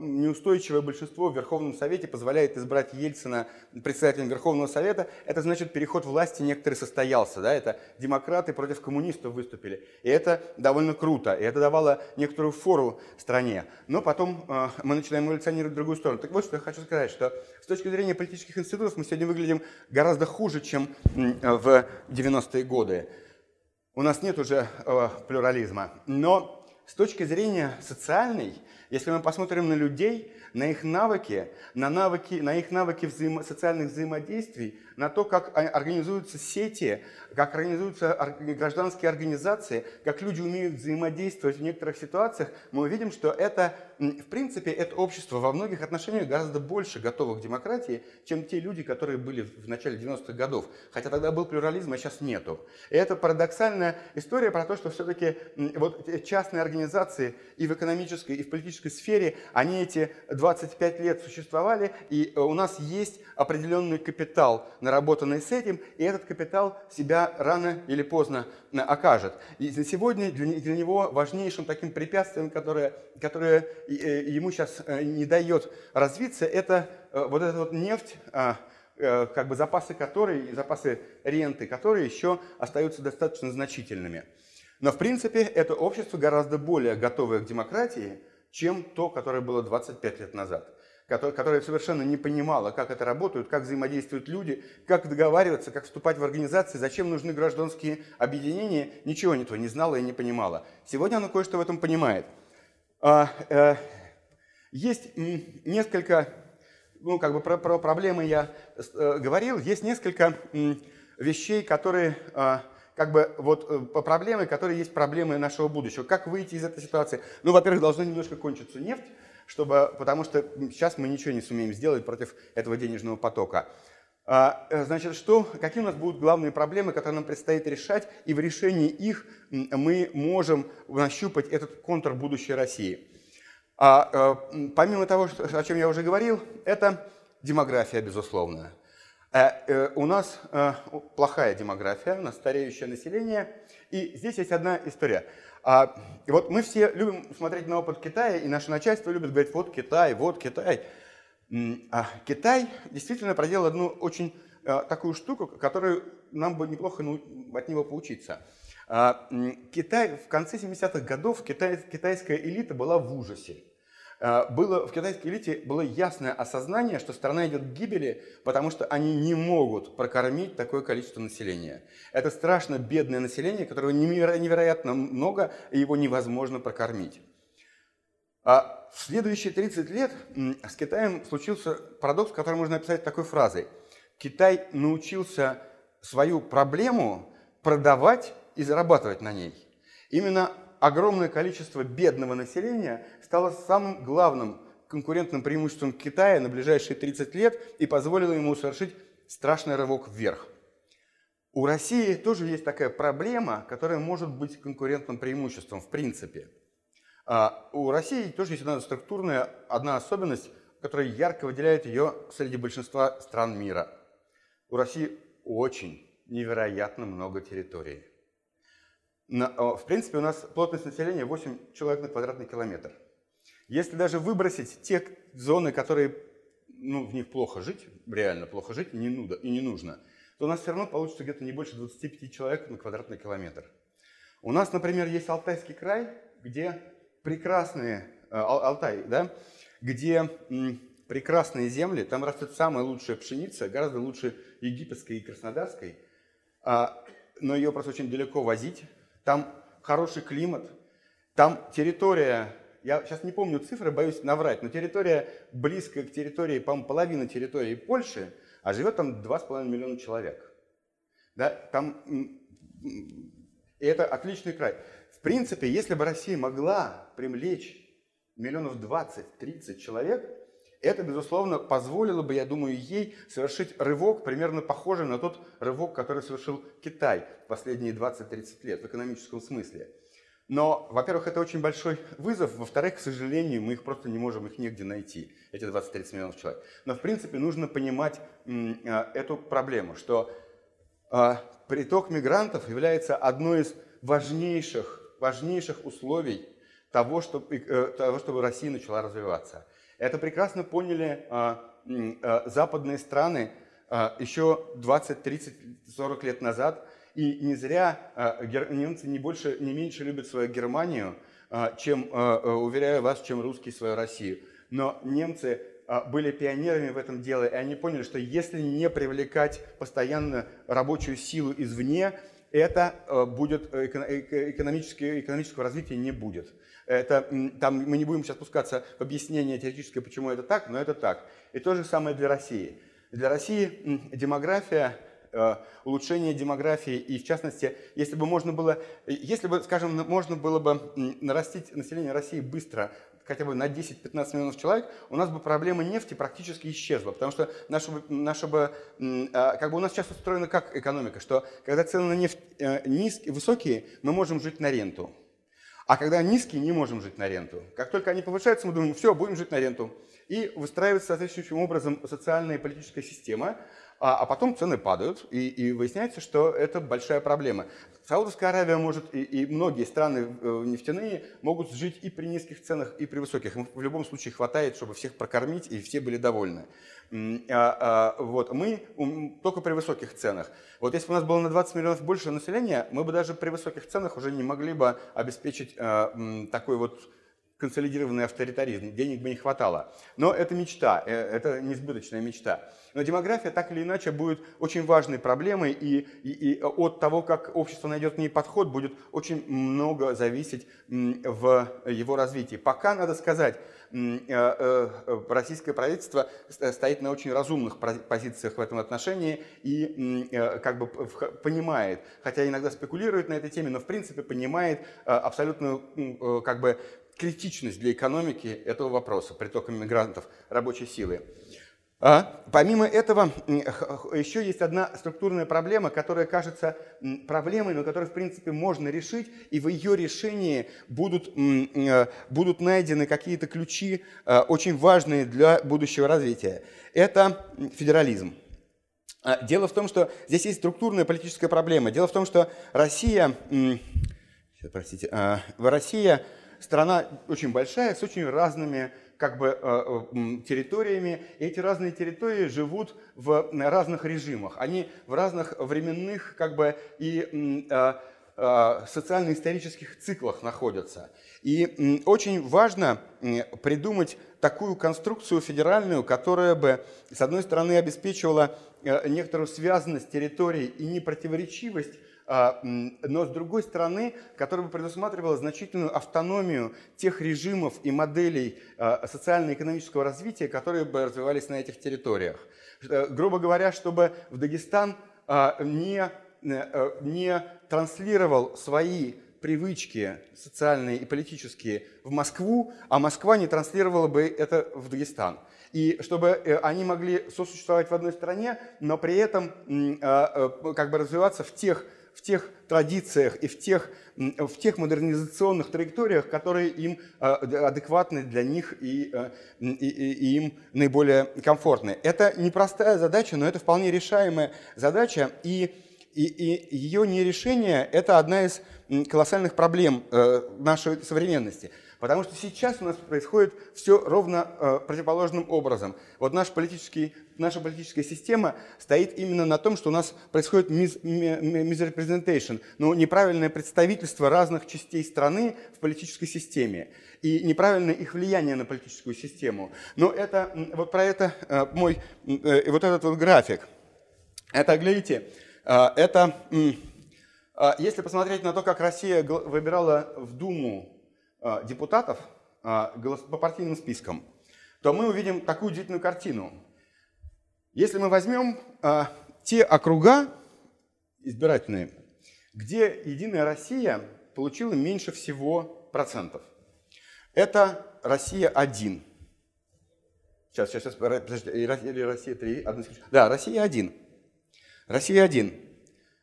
Неустойчивое большинство в Верховном Совете позволяет избрать Ельцина председателем Верховного Совета. Это значит, переход власти некоторый состоялся. Да? Это демократы против коммунистов выступили. И это довольно круто. И это давало некоторую фору стране. Но потом мы начинаем эволюционировать в другую сторону. Так вот, что я хочу сказать, что с точки зрения политических институтов мы сегодня выглядим гораздо хуже, чем в 90-е годы. У нас нет уже э, плюрализма. Но с точки зрения социальной, если мы посмотрим на людей, на их навыки, на, навыки, на их навыки взаимо, социальных взаимодействий, на то, как организуются сети, как организуются гражданские организации, как люди умеют взаимодействовать в некоторых ситуациях, мы увидим, что это, в принципе, это общество во многих отношениях гораздо больше готово к демократии, чем те люди, которые были в начале 90-х годов. Хотя тогда был плюрализм, а сейчас нету. И это парадоксальная история про то, что все-таки вот частные организации и в экономической, и в политической сфере, они эти 25 лет существовали, и э, у нас есть определенный капитал, наработанный с этим, и этот капитал себя рано или поздно окажет. И сегодня для него важнейшим таким препятствием, которое, которое ему сейчас не дает развиться, это вот эта вот нефть, а, как бы запасы которой, запасы ренты, которые еще остаются достаточно значительными. Но в принципе это общество гораздо более готовое к демократии, чем то, которое было 25 лет назад которое совершенно не понимало, как это работает, как взаимодействуют люди, как договариваться, как вступать в организации, зачем нужны гражданские объединения, ничего этого не знала и не понимала. Сегодня оно кое-что в этом понимает. А, э, есть несколько, ну как бы про, про проблемы я э, говорил, есть несколько вещей, которые а, как бы вот э, по проблемы, которые есть проблемы нашего будущего. Как выйти из этой ситуации? Ну, во-первых, должна немножко кончиться нефть, чтобы, потому что сейчас мы ничего не сумеем сделать против этого денежного потока. А, э, значит, что, какие у нас будут главные проблемы, которые нам предстоит решать, и в решении их мы можем нащупать этот контур будущей России. А, э, помимо того, о чем я уже говорил, это демография, безусловно. Э, у нас плохая демография, у нас стареющее население. И здесь есть одна история. А, вот мы все любим смотреть на опыт Китая, и наше начальство любит говорить, вот Китай, вот Китай. А Китай действительно проделал одну очень такую штуку, которую нам бы неплохо ну, от него поучиться. А, Китай в конце 70-х годов, китай, китайская элита была в ужасе. Э, было, в китайской элите было ясное осознание, что страна идет к гибели, потому что они не могут прокормить такое количество населения. Это страшно бедное население, которого невероятно много, и его невозможно прокормить. А в следующие 30 лет с Китаем случился парадокс, который можно описать такой фразой. Китай научился свою проблему продавать и зарабатывать на ней. Именно огромное количество бедного населения стало самым главным конкурентным преимуществом Китая на ближайшие 30 лет и позволило ему совершить страшный рывок вверх. У России тоже есть такая проблема, которая может быть конкурентным преимуществом в принципе. А у России тоже есть одна структурная, одна особенность, которая ярко выделяет ее среди большинства стран мира. У России очень невероятно много территорий. В принципе, у нас плотность населения 8 человек на квадратный километр. Если даже выбросить те зоны, которые ну, в них плохо жить, реально плохо жить не нудо, и не нужно, то у нас все равно получится где-то не больше 25 человек на квадратный километр. У нас, например, есть Алтайский край, где прекрасные, э, Алтай, да, где прекрасные земли, там растет самая лучшая пшеница, гораздо лучше египетской и краснодарской, а, но ее просто очень далеко возить, там хороший климат, там территория я сейчас не помню цифры, боюсь наврать, но территория близкая к территории, по-моему, половина территории Польши, а живет там 2,5 миллиона человек. Да, там И это отличный край. Принципе, если бы Россия могла привлечь миллионов 20-30 человек, это, безусловно, позволило бы, я думаю, ей совершить рывок, примерно похожий на тот рывок, который совершил Китай в последние 20-30 лет в экономическом смысле. Но, во-первых, это очень большой вызов, во-вторых, к сожалению, мы их просто не можем их нигде найти, эти 20-30 миллионов человек. Но, в принципе, нужно понимать э, эту проблему, что э, приток мигрантов является одной из важнейших, важнейших условий того, чтобы, э, того, чтобы Россия начала развиваться. Это прекрасно поняли западные страны еще 20, 30, 40 лет назад – и не зря а, немцы не больше, не меньше любят свою Германию, а, чем, а, уверяю вас, чем русские свою Россию. Но немцы были пионерами в этом деле, и они поняли, что если не привлекать постоянно рабочую силу извне, это будет экономическое, экономического развития не будет. Это, там, мы не будем сейчас пускаться в объяснение теоретическое, почему это так, но это так. И то же самое для России. Для России демография Э, улучшение демографии и, в частности, если бы можно было, если бы, скажем, можно было бы нарастить население России быстро, хотя бы на 10-15 миллионов человек, у нас бы проблема нефти практически исчезла, потому что наша, наша бы, а, как бы у нас сейчас устроена как экономика, что когда цены на нефть э, низкие, высокие, мы можем жить на ренту. А когда низкие, не можем жить на ренту. Как только они повышаются, мы думаем, все, будем жить на ренту. И выстраивается соответствующим образом социальная и политическая система, а, а потом цены падают, и, и выясняется, что это большая проблема. Саудовская Аравия может, и, и многие страны э, нефтяные могут жить и при низких ценах, и при высоких. Им в любом случае хватает, чтобы всех прокормить, и все были довольны. А, а, вот, мы только при высоких ценах. Вот если бы у нас было на 20 миллионов больше населения, мы бы даже при высоких ценах уже не могли бы обеспечить а, такой вот консолидированный авторитаризм, денег бы не хватало. Но это мечта, э, это несбыточная мечта. Но демография так или иначе будет очень важной проблемой, и, и, и от того, как общество найдет к ней подход, будет очень много зависеть в его развитии. Пока, надо сказать, э, э, российское правительство стоит на очень разумных позициях в этом отношении и как бы понимает, хотя иногда спекулирует на этой теме, но в принципе понимает абсолютную как бы критичность для экономики этого вопроса, притока мигрантов, рабочей силы. А, помимо этого, еще есть одна структурная проблема, которая кажется проблемой, но которую, в принципе, можно решить, и в ее решении будут, э, будут найдены какие-то ключи, э, очень важные для будущего развития. Это федерализм. А, дело в том, что здесь есть структурная политическая проблема. Дело в том, что Россия, простите, а, Россия страна очень большая, с очень разными как бы, э, э, территориями. И эти разные территории живут в разных режимах. Они в разных временных как бы, и э, социально-исторических циклах находятся. И очень важно придумать такую конструкцию федеральную, которая бы, с одной стороны, обеспечивала некоторую связанность территорий и непротиворечивость но с другой стороны, которая бы предусматривала значительную автономию тех режимов и моделей а, социально-экономического развития, которые бы развивались на этих территориях. Э, грубо говоря, чтобы в Дагестан а, не, э, не транслировал свои привычки социальные и политические в Москву, а Москва не транслировала бы это в Дагестан. И чтобы э, они могли сосуществовать в одной стране, но при этом как бы развиваться в тех в тех традициях и в тех, в тех модернизационных траекториях, которые им э, адекватны для них и, э, и, и им наиболее комфортны. Это непростая задача, но это вполне решаемая задача, и, и, и ее нерешение – это одна из колоссальных проблем э, нашей современности – Потому что сейчас у нас происходит все ровно э, противоположным образом. Вот наш политический, наша политическая система стоит именно на том, что у нас происходит misrepresentation, ну, неправильное представительство разных частей страны в политической системе и неправильное их влияние на политическую систему. Но это, вот про это э, мой, э, вот этот вот график. Это, глядите, э, это, э, если посмотреть на то, как Россия выбирала в Думу депутатов а, по партийным спискам, то мы увидим такую удивительную картину. Если мы возьмем а, те округа избирательные, где Единая Россия получила меньше всего процентов. Это Россия-1. Сейчас, сейчас, сейчас, подождите, или Россия 3, Да, Россия-1. Россия-1.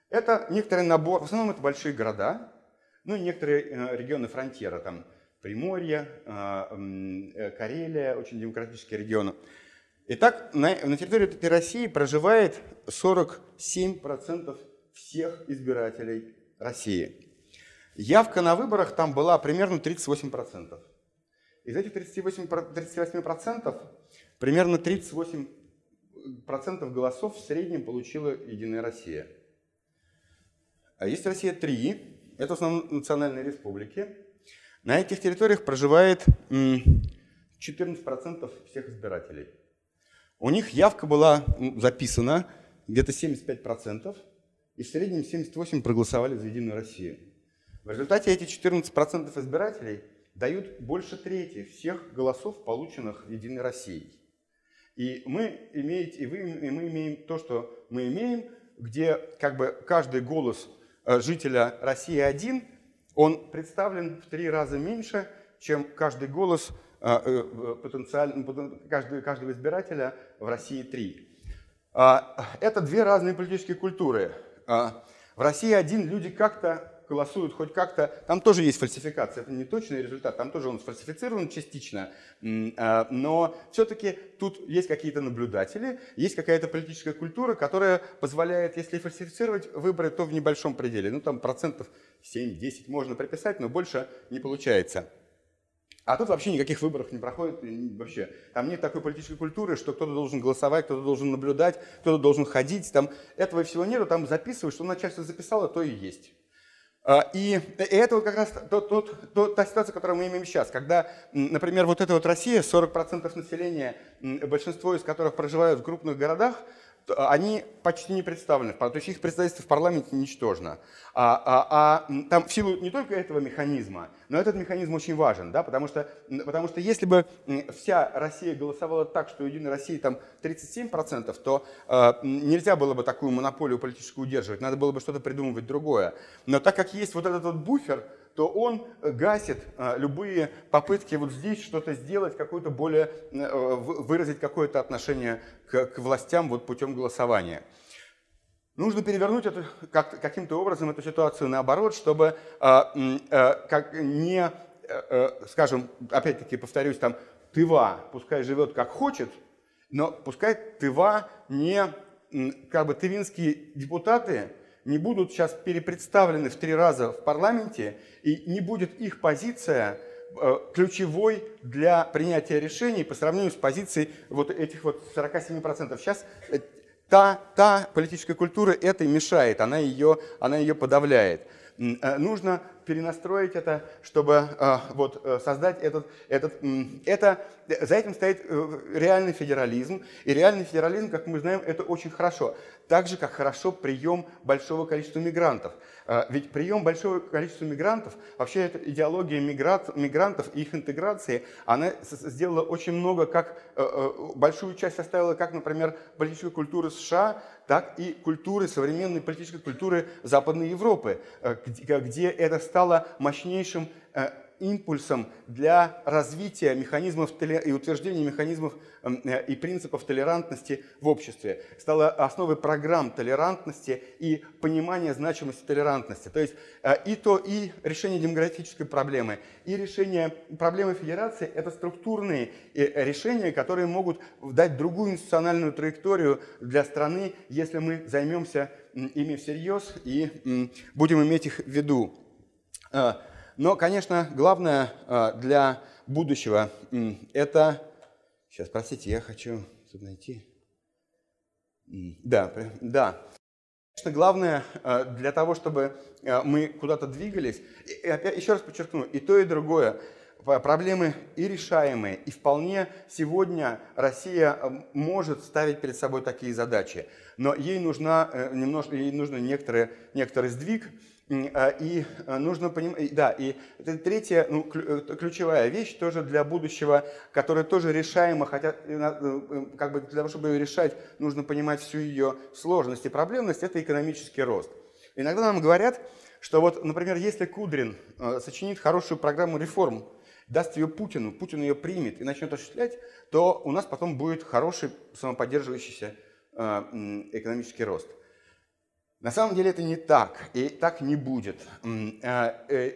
Это некоторый набор, в основном это большие города, ну и некоторые э, регионы фронтира, там Приморье, э, э, Карелия, очень демократические регионы. Итак, на, территории этой России проживает 47% всех избирателей России. Явка на выборах там была примерно 38%. Из этих 38%, 38% примерно 38% голосов в среднем получила Единая Россия. А есть Россия 3, это в основном национальные республики. На этих территориях проживает 14% всех избирателей. У них явка была записана где-то 75%, и в среднем 78% проголосовали за Единую Россию. В результате эти 14% избирателей дают больше трети всех голосов, полученных Единой Россией. И мы, имеете, и, вы, и мы имеем то, что мы имеем, где как бы каждый голос э, жителя России один, он представлен в три раза меньше, чем каждый голос э, э, потенциально, каждого, каждого избирателя в России три. А, это две разные политические культуры. А, в России один люди как-то голосуют хоть как-то, там тоже есть фальсификация, это не точный результат, там тоже он сфальсифицирован частично, а, но все-таки тут есть какие-то наблюдатели, есть какая-то политическая культура, которая позволяет, если фальсифицировать выборы, то в небольшом пределе, ну там процентов 7-10 можно приписать, но больше не получается. А тут вообще никаких выборов не проходит, вообще. Там нет такой политической культуры, что кто-то должен голосовать, кто-то должен наблюдать, кто-то должен ходить. Там этого всего нету, там записывают, что начальство записало, то и есть. А, и это вот как раз тот, тот, тот, та ситуация, которую мы имеем сейчас, когда, например, вот эта вот Россия, 40% населения, большинство из которых проживают в крупных городах, они почти не представлены, то есть их представительство в парламенте ничтожно. А, а, а там в силу не только этого механизма, но этот механизм очень важен, да, потому, что, потому что если бы вся Россия голосовала так, что у Единой России там 37%, то э, нельзя было бы такую монополию политическую удерживать, надо было бы что-то придумывать другое. Но так как есть вот этот вот буфер, то он гасит а, любые попытки вот здесь что-то сделать, какое-то более, э, выразить какое-то отношение к, властям вот путем голосования. Нужно перевернуть это как, каким-то образом эту ситуацию наоборот, чтобы а, а, как не, скажем, опять-таки повторюсь, там Тыва пускай живет как хочет, но пускай Тыва не, как бы тывинские депутаты не будут сейчас перепредставлены в три раза в парламенте, и не будет их позиция э, ключевой для принятия решений по сравнению с позицией вот этих вот 47%. Сейчас э, та, та политическая культура этой мешает, она ее, она ее подавляет. Э, нужно перенастроить это, чтобы вот, создать этот, этот... Это, за этим стоит реальный федерализм. И реальный федерализм, как мы знаем, это очень хорошо так же, как хорошо прием большого количества мигрантов. А, ведь прием большого количества мигрантов, вообще эта идеология миграт, мигрантов и их интеграции, она сделала очень много, как э, э, большую часть составила, как, например, политической культуры США, так и культуры, современной политической культуры Западной Европы, э, где это стало мощнейшим импульсом для развития механизмов и утверждения механизмов эм, э, и принципов толерантности в обществе. Стало основой программ толерантности и понимания значимости толерантности. То есть э, и то, и решение демографической проблемы, и решение проблемы федерации – это структурные э, решения, которые могут дать другую институциональную траекторию для страны, если мы займемся ими всерьез и будем иметь их в виду. Но, конечно, главное а, для будущего – это… Сейчас, простите, я хочу тут найти. Да, да. Конечно, главное а, для того, чтобы а, мы куда-то двигались, и опять, еще раз подчеркну, и то, и другое, проблемы и решаемые, и вполне сегодня Россия может ставить перед собой такие задачи, но ей, нужна, э, немножко, ей нужно некоторый, некоторый сдвиг, и а, нужно понимать, да, и третья, ну, э, ключевая вещь тоже для будущего, которая тоже решаема, хотя э, э, как бы для того, чтобы ее решать, нужно понимать всю ее сложность и проблемность, это экономический рост. Иногда нам говорят, что вот, например, если Кудрин сочинит хорошую программу реформ, даст ее Путину, Путин ее примет и начнет осуществлять, то у нас потом будет хороший самоподдерживающийся экономический рост. На самом деле это не так, и так не будет. Э,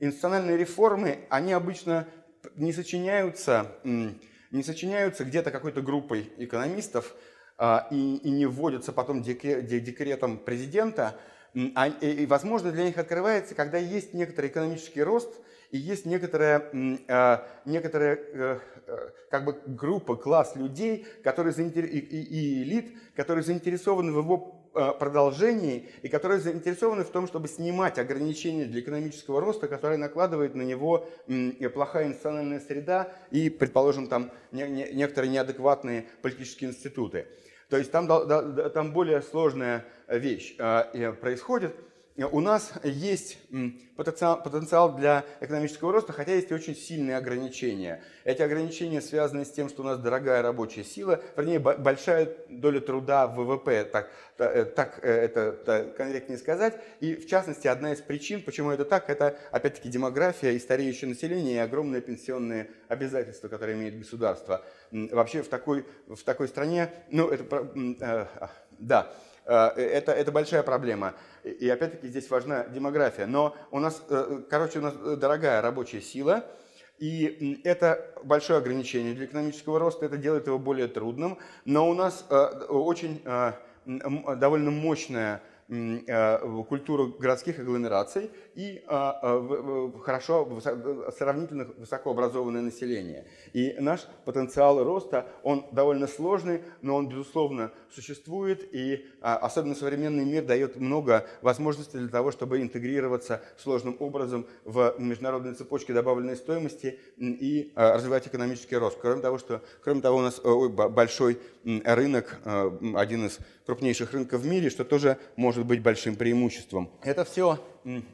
институциональные реформы, они обычно не сочиняются, не сочиняются где-то какой-то группой экономистов а, и, и не вводятся потом декретом президента, а, и, возможно, для них открывается, когда есть некоторый экономический рост и есть некоторая, некоторая э, э, как бы группа, класс людей, которые заинтер... и, элит, которые заинтересованы в его Э, продолжении и которые заинтересованы в том, чтобы снимать ограничения для экономического роста, которые накладывает на него плохая институциональная среда и, предположим, там некоторые неадекватные политические институты. То есть там, там более сложная вещь э, происходит – у нас есть потенциал, для экономического роста, хотя есть и очень сильные ограничения. Эти ограничения связаны с тем, что у нас дорогая рабочая сила, вернее, большая доля труда в ВВП, так, э, так э, это так корректнее сказать. И, в частности, одна из причин, почему это так, это, опять-таки, демография и стареющее население, и огромные пенсионные обязательства, которые имеет государство. Вообще в такой, в такой стране, ну, это, э, да, это, это большая проблема. И опять-таки здесь важна демография. Но у нас, э, короче, у нас дорогая рабочая сила, и это большое ограничение для экономического роста, это делает его более трудным. Но у нас э, очень э, довольно мощная Э, культуру городских агломераций и хорошо, сравнительно высокообразованное население. И наш потенциал роста, он довольно сложный, но он, безусловно, существует, и а, особенно современный мир дает много возможностей для того, чтобы интегрироваться сложным образом в международные цепочки добавленной стоимости и развивать экономический рост. Кроме того, что, кроме того у нас большой рынок, один из крупнейших рынков в мире, что тоже может быть большим преимуществом. Это все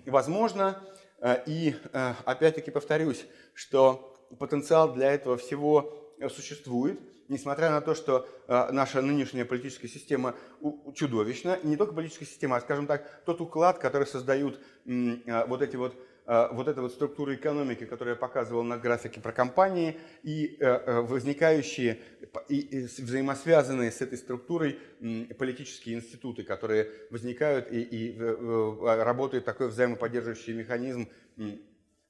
возможно, э, и э, опять-таки повторюсь, что потенциал для этого всего существует, несмотря на то, что э, наша нынешняя политическая система чудовищна, не только политическая система, а, скажем так, тот уклад, который создают вот эти вот Э, вот эта вот структура экономики, которую я показывал на графике про компании, и э, э, возникающие и взаимосвязанные с этой структурой политические институты, которые возникают и, и работает такой взаимоподдерживающий механизм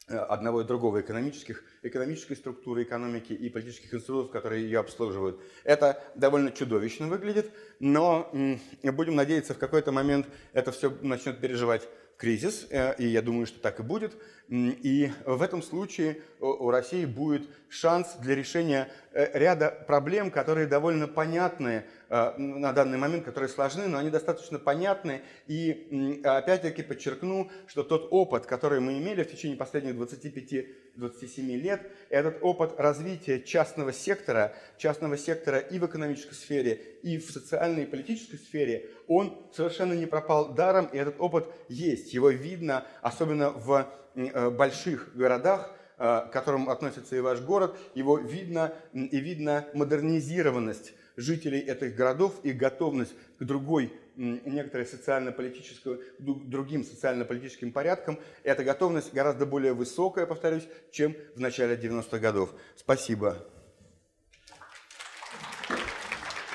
одного и другого экономических, экономической структуры экономики и политических институтов, которые ее обслуживают. Это довольно чудовищно выглядит, но будем надеяться, в какой-то момент это все начнет переживать кризис, э, и я думаю, что так и будет. И в этом случае у России будет шанс для решения э, ряда проблем, которые довольно понятны э, на данный момент, которые сложны, но они достаточно понятны. И опять-таки подчеркну, что тот опыт, который мы имели в течение последних 25-27 лет, этот опыт развития частного сектора, частного сектора и в экономической сфере, и в социальной и политической сфере, он совершенно не пропал даром, и этот опыт есть. Его видно, особенно в э, больших городах, э, к которым относится и ваш город, его видно, и видно модернизированность жителей этих городов и готовность к другой некоторой социально-политической, другим социально-политическим порядкам. Эта готовность гораздо более высокая, повторюсь, чем в начале 90-х годов. Спасибо.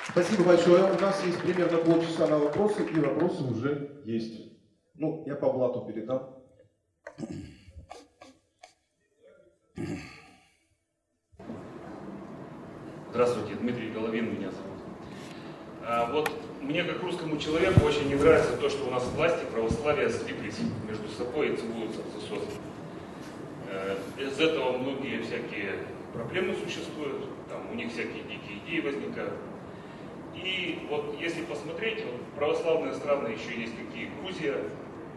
Спасибо большое. У нас есть примерно полчаса на вопросы, и вопросы уже есть. Ну, я по блату передам. Здравствуйте, Дмитрий Головин меня зовут. А, вот мне, как русскому человеку, очень не нравится то, что у нас власти православия слиплись между собой и целуются в засос. Э, из этого многие всякие проблемы существуют, там у них всякие дикие идеи возникают. И вот если посмотреть, вот православные страны еще есть какие? Грузия,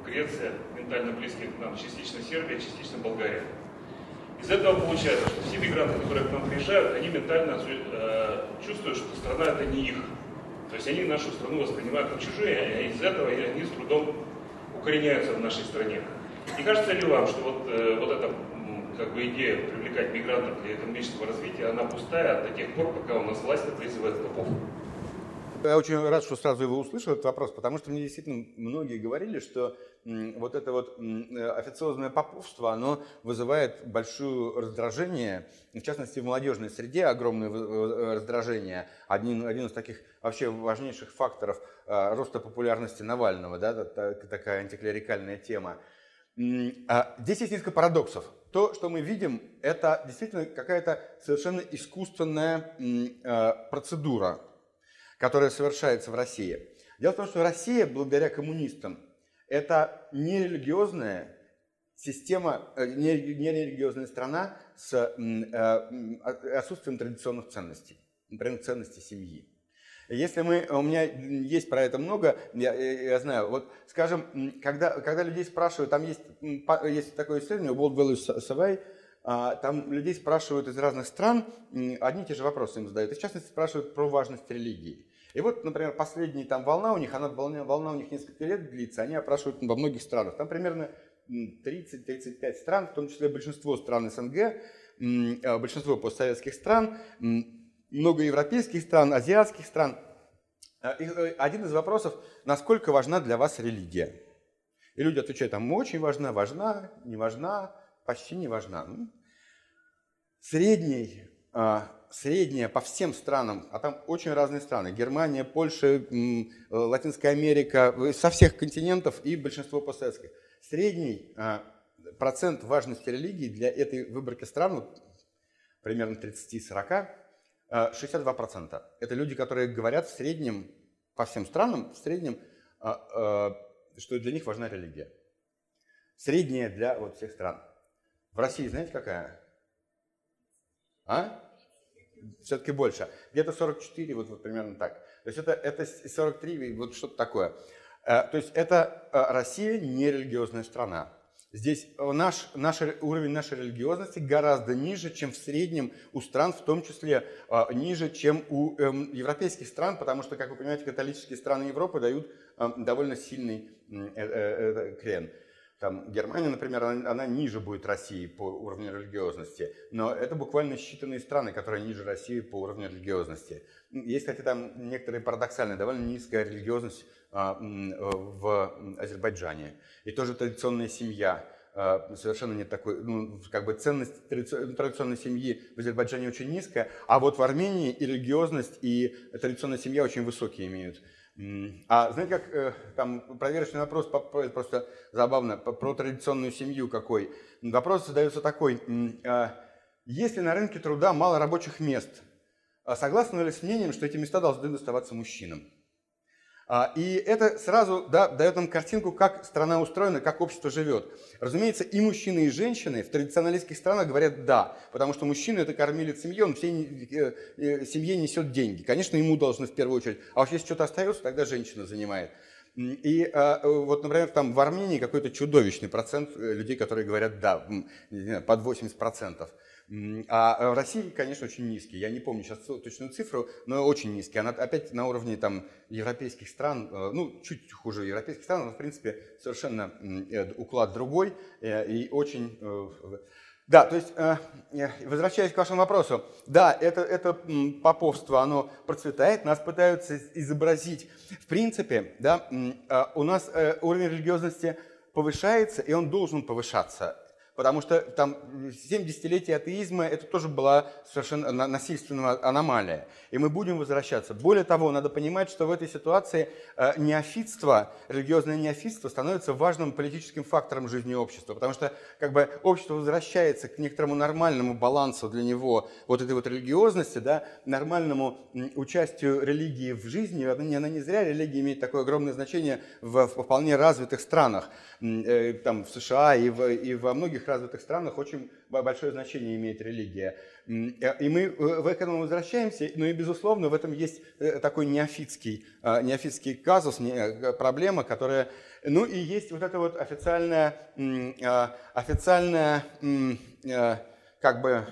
Греция, ментально близкие к нам, частично Сербия, частично Болгария. Из этого получается, что все мигранты, которые к нам приезжают, они ментально э, чувствуют, что страна это не их. То есть они нашу страну воспринимают как чужие, а из этого они с трудом укореняются в нашей стране. Не кажется ли вам, что вот, э, вот эта как бы идея привлекать мигрантов для экономического развития, она пустая до тех пор, пока у нас власть призывает попов? Я очень рад, что сразу его услышал, этот вопрос, потому что мне действительно многие говорили, что вот это вот официозное поповство, оно вызывает большое раздражение, в частности в молодежной среде огромное раздражение. Один, один из таких вообще важнейших факторов а, роста популярности Навального, да, такая антиклерикальная тема. А, здесь есть несколько парадоксов. То, что мы видим, это действительно какая-то совершенно искусственная процедура, которая совершается в России. Дело в том, что Россия, благодаря коммунистам, это нерелигиозная система, э, нерелигиозная страна с э, отсутствием традиционных ценностей, например, ценностей семьи. Если мы, у меня есть про это много, я, я знаю, вот скажем, когда, когда людей спрашивают, там есть, есть такое исследование, World Values Survey, а, там людей спрашивают из разных стран, одни и те же вопросы им задают, и в частности спрашивают про важность религии. И вот, например, последняя там волна у них, она волна, волна у них несколько лет длится, они опрашивают во многих странах. Там примерно 30-35 стран, в том числе большинство стран СНГ, а, большинство постсоветских стран, много европейских стран, азиатских стран. А, э, один из вопросов, насколько важна для вас религия? И люди отвечают, там очень важна, важна, не важна, почти не важна. Средний средняя по всем странам, а там очень разные страны, Германия, Польша, Латинская Америка, со всех континентов и большинство постсоветских. Средний а, процент важности религии для этой выборки стран, примерно 30-40, 62%. Это люди, которые говорят в среднем, по всем странам, в среднем, а, что для них важна религия. Средняя для вот всех стран. В России знаете какая? А? Все-таки больше. Где-то 44, вот, вот примерно так. То есть это, это 43, вот что-то такое. Э, то есть это э, Россия не религиозная страна. Здесь наш, наш уровень нашей религиозности гораздо ниже, чем в среднем у стран, в том числе э, ниже, чем у эм, европейских стран, потому что, как вы понимаете, католические страны Европы дают эм, довольно сильный крен. Там Германия, например, она, она ниже будет России по уровню религиозности, но это буквально считанные страны, которые ниже России по уровню религиозности. Есть, кстати, там некоторые парадоксальные, довольно низкая религиозность а, в Азербайджане. И тоже традиционная семья а, совершенно нет такой, ну, как бы ценность традиционной семьи в Азербайджане очень низкая, а вот в Армении и религиозность, и традиционная семья очень высокие имеют. А знаете, как э, там проверочный вопрос, просто забавно, про традиционную семью какой. Вопрос задается такой. Э, если на рынке труда мало рабочих мест, а согласны ли с мнением, что эти места должны доставаться мужчинам? А, и это сразу да, дает нам картинку, как страна устроена, как общество живет. Разумеется, и мужчины, и женщины в традиционалистских странах говорят «да», потому что мужчина – это кормилец семьи, он всей э, э, семье несет деньги. Конечно, ему должны в первую очередь. А уж если что-то остается, тогда женщина занимает. И а, вот, например, там в Армении какой-то чудовищный процент э, людей, которые говорят «да», под 80%. А э, в России, конечно, очень низкий. Я не помню сейчас точную цифру, но очень низкий. Она опять на уровне там, европейских стран, э, ну, чуть хуже европейских стран, но, в принципе, совершенно э, уклад другой и очень... Да, то есть, возвращаясь к вашему вопросу, да, это, это поповство, оно процветает, нас пытаются изобразить. В принципе, да, у нас уровень религиозности повышается, и он должен повышаться потому что там 7 десятилетий атеизма это тоже была совершенно насильственная аномалия. И мы будем возвращаться. Более того, надо понимать, что в этой ситуации э, неофитство, религиозное неофитство становится важным политическим фактором жизни общества, потому что как бы общество возвращается к некоторому нормальному балансу для него вот этой вот религиозности, да, нормальному участию религии в жизни. Она, она не зря религия имеет такое огромное значение в, в вполне развитых странах, э, там в США и, в, и во многих многих развитых странах очень большое значение имеет религия. Э, и мы э, в этом возвращаемся, но и, безусловно, в этом есть э, такой неофитский, неофитский казус, проблема, которая... Ну и есть вот это вот официальное, официальное как бы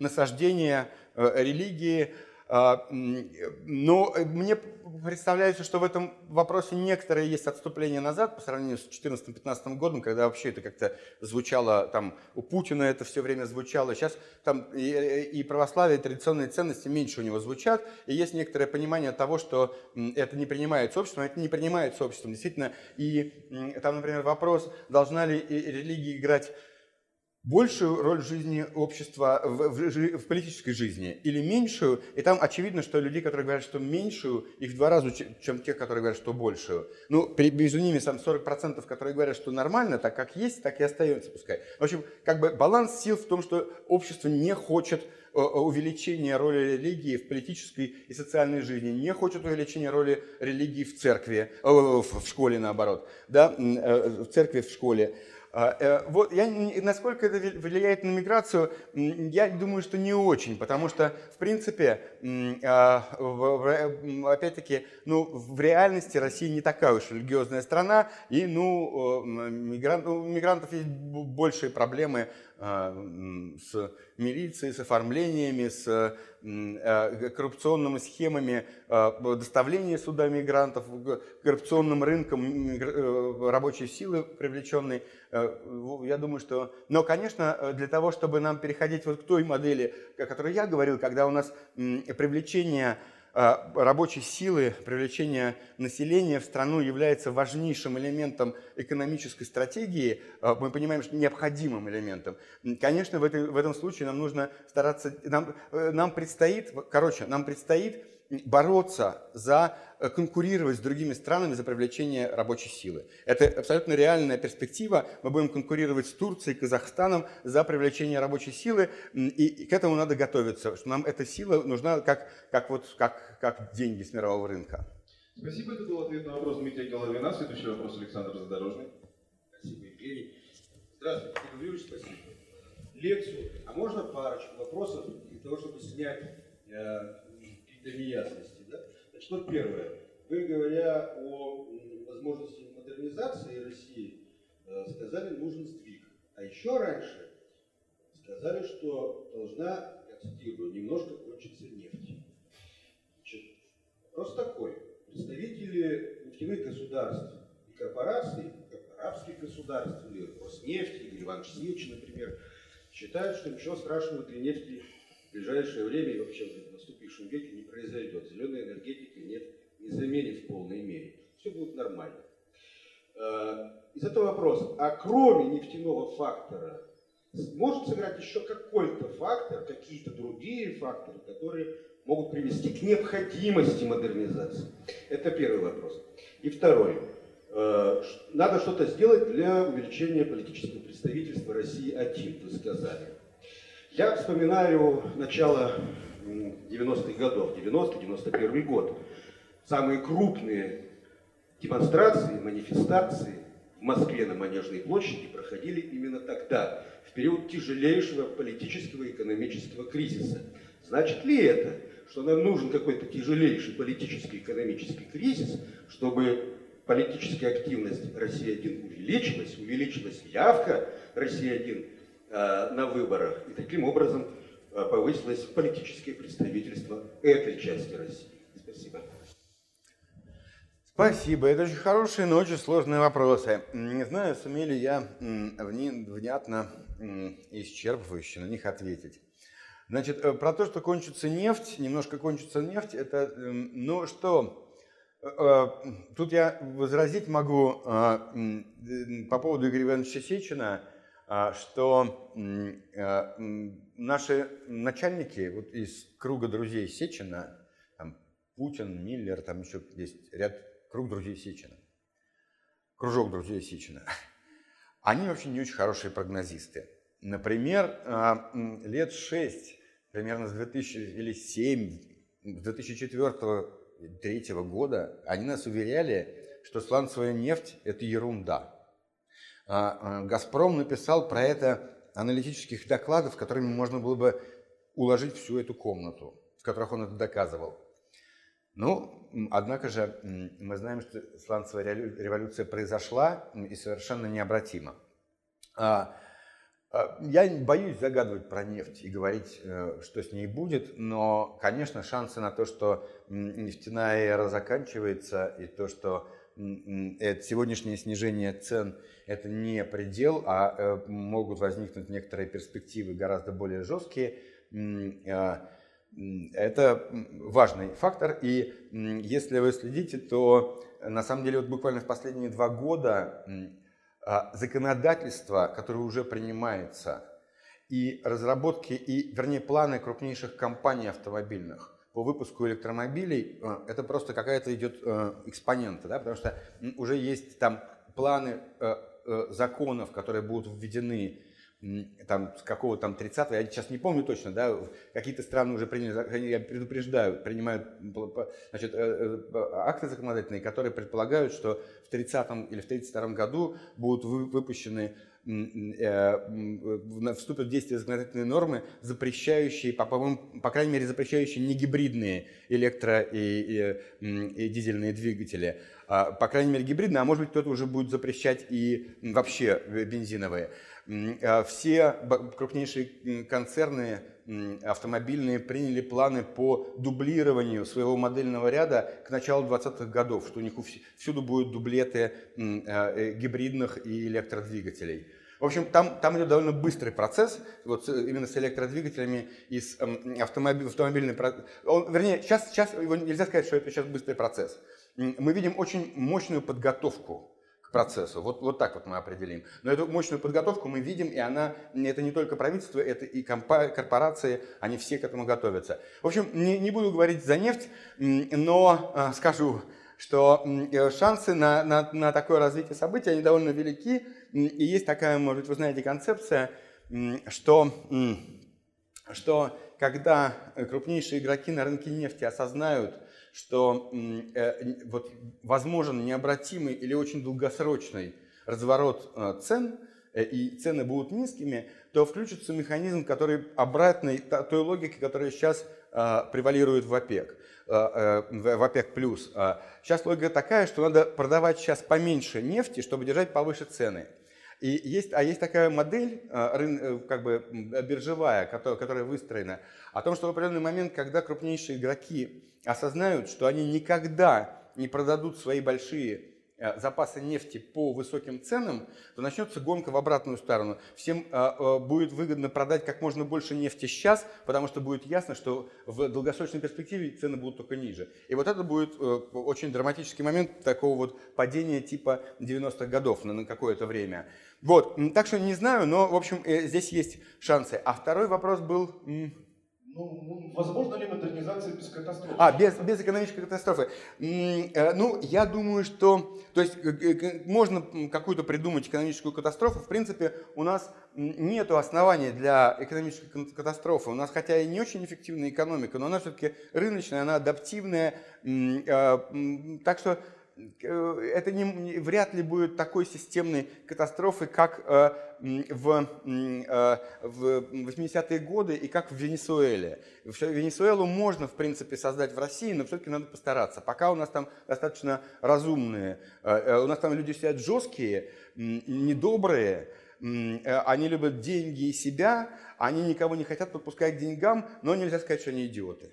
насаждение религии, но э, мне представляется, что в этом вопросе некоторые есть отступления назад по сравнению с 2014-2015 годом, когда вообще это как-то звучало, там у Путина это все время звучало. Сейчас там и, и православие, и традиционные ценности меньше у него звучат, и есть некоторое понимание того, что это не принимается обществом, это не принимается обществом. Действительно, и там, например, вопрос, должна ли религия играть большую роль в жизни общества, в, в, в политической жизни, или меньшую, и там очевидно, что людей, которые говорят, что меньшую, их в два раза, чем тех, которые говорят, что большую. Ну, между ними сам 40%, которые говорят, что нормально, так как есть, так и остается, пускай. В общем, как бы баланс сил в том, что общество не хочет э, увеличения роли религии в политической и социальной жизни, не хочет увеличения роли религии в церкви, э, в школе наоборот, да, э, в церкви, в школе. А, э, вот, я, насколько это влияет на миграцию, я думаю, что не очень, потому что, в принципе, а, опять-таки, ну, в реальности Россия не такая уж религиозная страна, и, ну, мигрант, у мигрантов есть большие проблемы с милицией, с оформлениями, с а, коррупционными схемами а, доставления сюда мигрантов, коррупционным рынком э, рабочей силы привлеченной. Я думаю, что... Но, конечно, для того, чтобы нам переходить вот к той модели, о которой я говорил, когда у нас привлечение а, рабочей силы, привлечение населения в страну является важнейшим элементом экономической стратегии, а, мы понимаем, что необходимым элементом. Конечно, в этом случае нам нужно стараться, нам, э, нам предстоит, короче, нам предстоит бороться за, э, конкурировать с другими странами за привлечение рабочей силы. Это абсолютно реальная перспектива. Мы будем конкурировать с Турцией, Казахстаном за привлечение рабочей силы, и к этому надо готовиться, что нам эта сила нужна как, как, вот, как, как деньги с мирового рынка. Спасибо, это был ответ на вопрос Дмитрия Головина. Следующий вопрос Александр Задорожный. Спасибо, Евгений. Здравствуйте, Игорь Юрьевич, спасибо. Лекцию, а можно парочку вопросов для того, чтобы снять э, для неясности. Да? Значит, вот первое. Вы, говоря о возможности модернизации России, э, сказали, нужен сдвиг. А еще раньше сказали, что должна, я цитирую, немножко кончиться нефть. Значит, вопрос такой. Представители нефтяных государств и корпораций, как арабских государств, или Роснефти, или Иван Сеевич, например, считают, что ничего страшного для нефти в ближайшее время и вообще в наступившем веке не произойдет. Зеленая энергетика нет, не заменит в полной мере. Все будет нормально. Э, из этого вопрос, а кроме нефтяного фактора, может сыграть еще какой-то фактор, какие-то другие факторы, которые могут привести к необходимости модернизации? Это первый вопрос. И второй. Э, надо что-то сделать для увеличения политического представительства России один, вы сказали. Я вспоминаю начало 90-х годов, 90-91 год. Самые крупные демонстрации, манифестации в Москве на Манежной площади проходили именно тогда, в период тяжелейшего политического и экономического кризиса. Значит ли это, что нам нужен какой-то тяжелейший политический и экономический кризис, чтобы политическая активность России-1 увеличилась, увеличилась явка России-1 Э, на выборах. И таким образом повысилось политическое представительство этой части России. Спасибо. Спасибо. Это очень хорошие, но очень сложные вопросы. Не знаю, сумели я внятно исчерпывающе на них ответить. Значит, э, про то, что кончится нефть, немножко кончится нефть, это, ну что, тут я возразить могу по поводу Игоря Ивановича Сечина – а, что наши начальники вот из круга друзей Сечина, там, Путин, Миллер, там еще есть ряд круг друзей Сечина, кружок друзей Сечина, они вообще не очень хорошие прогнозисты. Например, а, лет шесть, примерно с 2000 или 7, с 2004-2003 года, они нас уверяли, что сланцевая нефть – это ерунда – а, а, Газпром написал про это аналитических докладов, которыми можно было бы уложить всю эту комнату, в которых он это доказывал. Ну, однако же мы знаем, что сланцевая революция произошла и совершенно необратима. А, А, я боюсь загадывать про нефть и говорить, э, что с ней будет, но, конечно, шансы на то, что нефтяная эра заканчивается и то, что сегодняшнее снижение цен – это не предел, а э, могут возникнуть некоторые перспективы гораздо более жесткие. А, это важный фактор, и если вы следите, то на самом деле вот буквально в последние два года а, законодательство, которое уже принимается, и разработки, и, вернее, планы крупнейших компаний автомобильных по выпуску электромобилей, а, это просто какая-то идет а, экспонента, да, потому что уже есть там планы законов, которые будут введены там, с какого там 30-го, я сейчас не помню точно, да, какие-то страны уже приняли, я предупреждаю, принимают значит, э, э, акты законодательные, которые предполагают, что в 30-м или в 32-м году будут выпущены э, вступят в действие законодательные нормы, запрещающие, по, по, по крайней мере, запрещающие негибридные электро- и, и, и дизельные двигатели. А, по крайней мере, гибридные, а может быть, кто-то уже будет запрещать и вообще бензиновые. А, все крупнейшие концерны автомобильные приняли планы по дублированию своего модельного ряда к началу 20-х годов, что у них всюду будут дублеты э, гибридных и электродвигателей. В общем, там, там идет довольно быстрый процесс, вот именно с электродвигателями и с автомобиль, автомобильным Он, вернее, сейчас, сейчас его нельзя сказать, что это сейчас быстрый процесс. Мы видим очень мощную подготовку процессу. Вот, вот так вот мы определим. Но эту мощную подготовку мы видим, и она, это не только правительство, это и корпорации, они все к этому готовятся. В общем, не, не буду говорить за нефть, но э, скажу, что э, шансы на, на, на такое развитие событий, они довольно велики. И есть такая, может быть, вы знаете, концепция, что, что когда крупнейшие игроки на рынке нефти осознают, что э, вот, возможен необратимый или очень долгосрочный разворот э, цен, и цены будут низкими, то включится механизм, который обратный той логике, которая сейчас превалирует в ОПЕК, в ОПЕК+. плюс. Сейчас логика такая, что надо продавать сейчас поменьше нефти, чтобы держать повыше цены. И есть, а есть такая модель, как бы биржевая, которая, которая выстроена, о том, что в определенный момент, когда крупнейшие игроки осознают, что они никогда не продадут свои большие э, запасы нефти по высоким ценам, то начнется гонка в обратную сторону. Всем э, э, будет выгодно продать как можно больше нефти сейчас, потому что будет ясно, что в долгосрочной перспективе цены будут только ниже. И вот это будет очень драматический момент такого вот падения типа 90-х годов на какое-то время. Вот, так что не знаю, но, в общем, здесь есть шансы. А второй вопрос был... Ну, возможно ли модернизация без катастрофы? А, без, без экономической катастрофы. Э, ну, я думаю, что... То есть, можно какую-то придумать экономическую катастрофу. В принципе, у нас нет оснований для экономической катастрофы. У нас, хотя и не очень эффективная экономика, но она все-таки рыночная, она адаптивная. Э, так что Э, это не, вряд ли будет такой системной катастрофы, как э, в, э, в 80-е годы и как в Венесуэле. Венесуэлу можно, в принципе, создать в России, но все-таки надо постараться. Пока у нас там достаточно разумные, у нас там люди сидят жесткие, недобрые, они любят деньги и себя, они никого не хотят подпускать к деньгам, но нельзя сказать, что они идиоты.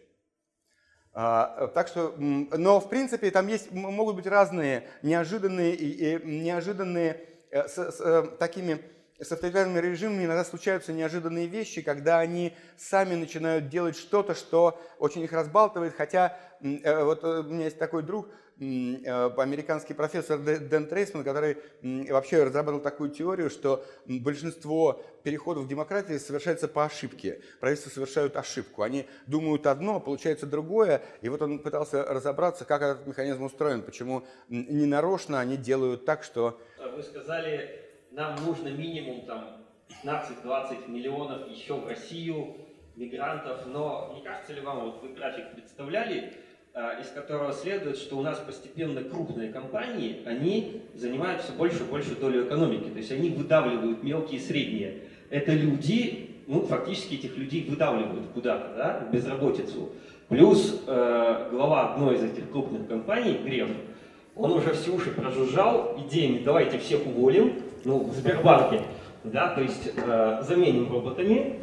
А, так что, но в принципе там есть, могут быть разные неожиданные, неожиданные э, с, с э, такими с авторитарными режимами иногда случаются неожиданные вещи, когда они сами начинают делать что-то, что очень их разбалтывает. Хотя э, вот у меня есть такой друг, Э, американский профессор Дэн Трейсман, который вообще разработал такую теорию, что большинство переходов в демократии совершается по ошибке. Правительства совершают ошибку. Они думают одно, а получается другое. И вот он пытался разобраться, как этот механизм устроен, почему ненарочно они делают так, что... Вы сказали, нам нужно минимум там 15-20 миллионов еще в Россию мигрантов, но не кажется ли вам, вот вы график представляли, а, из которого следует, что у нас постепенно крупные компании, они занимают все больше и больше долю экономики. То есть они выдавливают мелкие и средние. Это люди, ну, фактически этих людей выдавливают куда-то, да, в безработицу. Плюс э, глава одной из этих крупных компаний, Греф, он уже все уши прожужжал идеями, давайте всех уволим, ну, в Сбербанке, Да, то есть э, заменим роботами,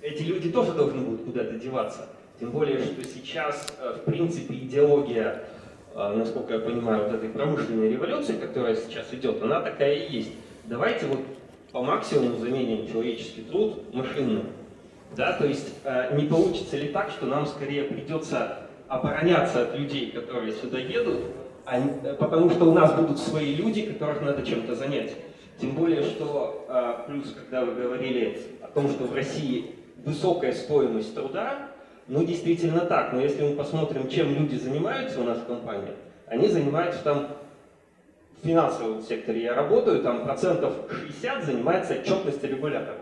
эти люди тоже должны будут куда-то деваться. Тем более, что сейчас, э, в принципе, идеология, э, насколько я понимаю, вот этой промышленной революции, которая сейчас идет, она такая и есть. Давайте вот по максимуму заменим человеческий труд машинным. Да, то есть э, не получится ли так, что нам скорее придется обороняться от людей, которые сюда едут, а, потому что у нас будут свои люди, которых надо чем-то занять. Тем более, что плюс, когда вы говорили о том, что в России высокая стоимость труда, ну, действительно так. Но если мы посмотрим, чем люди занимаются у нас в компании, они занимаются там в финансовом секторе я работаю, там процентов 60 занимается отчетностью регуляторов.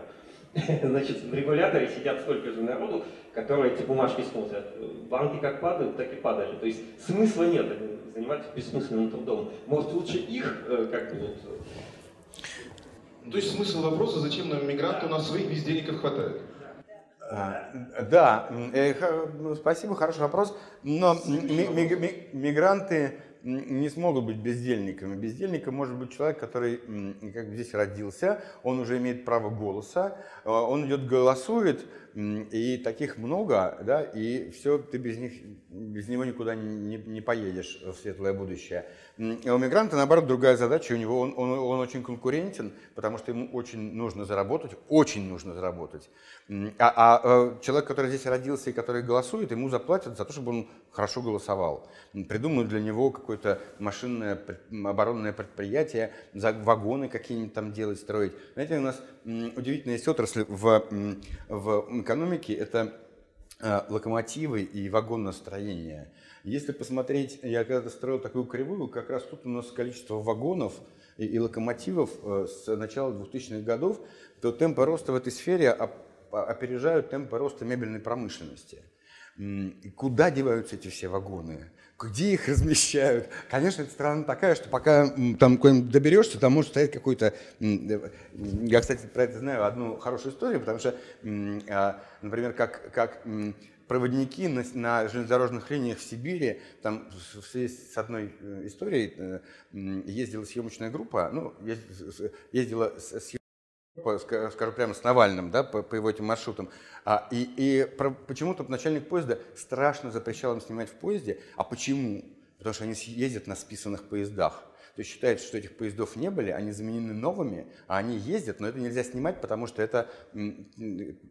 Значит, в регуляторе сидят столько же народу, которые эти бумажки смотрят. Банки как падают, так и падали. То есть смысла нет заниматься бессмысленным трудом. Может, лучше их э, как бы вот... Э, То есть смысл вопроса, зачем нам мигранты, у нас своих бездельников хватает? А, да, э, спасибо, хороший вопрос. Но мигранты не смогут быть бездельниками. Бездельником может быть человек, который как здесь родился, он уже имеет право голоса, а, он идет голосует, и таких много, да, и все, ты без них, без него никуда не, не поедешь в светлое будущее. А у мигранта, наоборот, другая задача, у него он, он, он очень конкурентен, потому что ему очень нужно заработать, очень нужно заработать. А, а, а человек, который здесь родился и который голосует, ему заплатят за то, чтобы он хорошо голосовал. Придумают для него какое-то машинное оборонное предприятие, вагоны какие-нибудь там делать, строить. Знаете, у нас удивительная есть отрасль в, в экономике – это э, локомотивы и вагоностроение. Если посмотреть, я когда-то строил такую кривую, как раз тут у нас количество вагонов и, и локомотивов э, с начала 2000-х годов, то темпы роста в этой сфере опережают темпы роста мебельной промышленности. Куда деваются эти все вагоны? Где их размещают. Конечно, это страна такая, что пока там куда-нибудь доберешься, там может стоять какой-то... Я, кстати, про это знаю одну хорошую историю, потому что, а, например, как, как проводники на, на железнодорожных линиях в Сибири, там в связи с одной э, историей э, ездила съемочная группа, ну, ездила съемочная скажу прямо с Навальным, да, по, по его этим маршрутам. А, и и почему-то начальник поезда страшно запрещал им снимать в поезде. А почему? Потому что они ездят на списанных поездах. То есть считается, что этих поездов не были, они заменены новыми, а они ездят, но это нельзя снимать, потому что это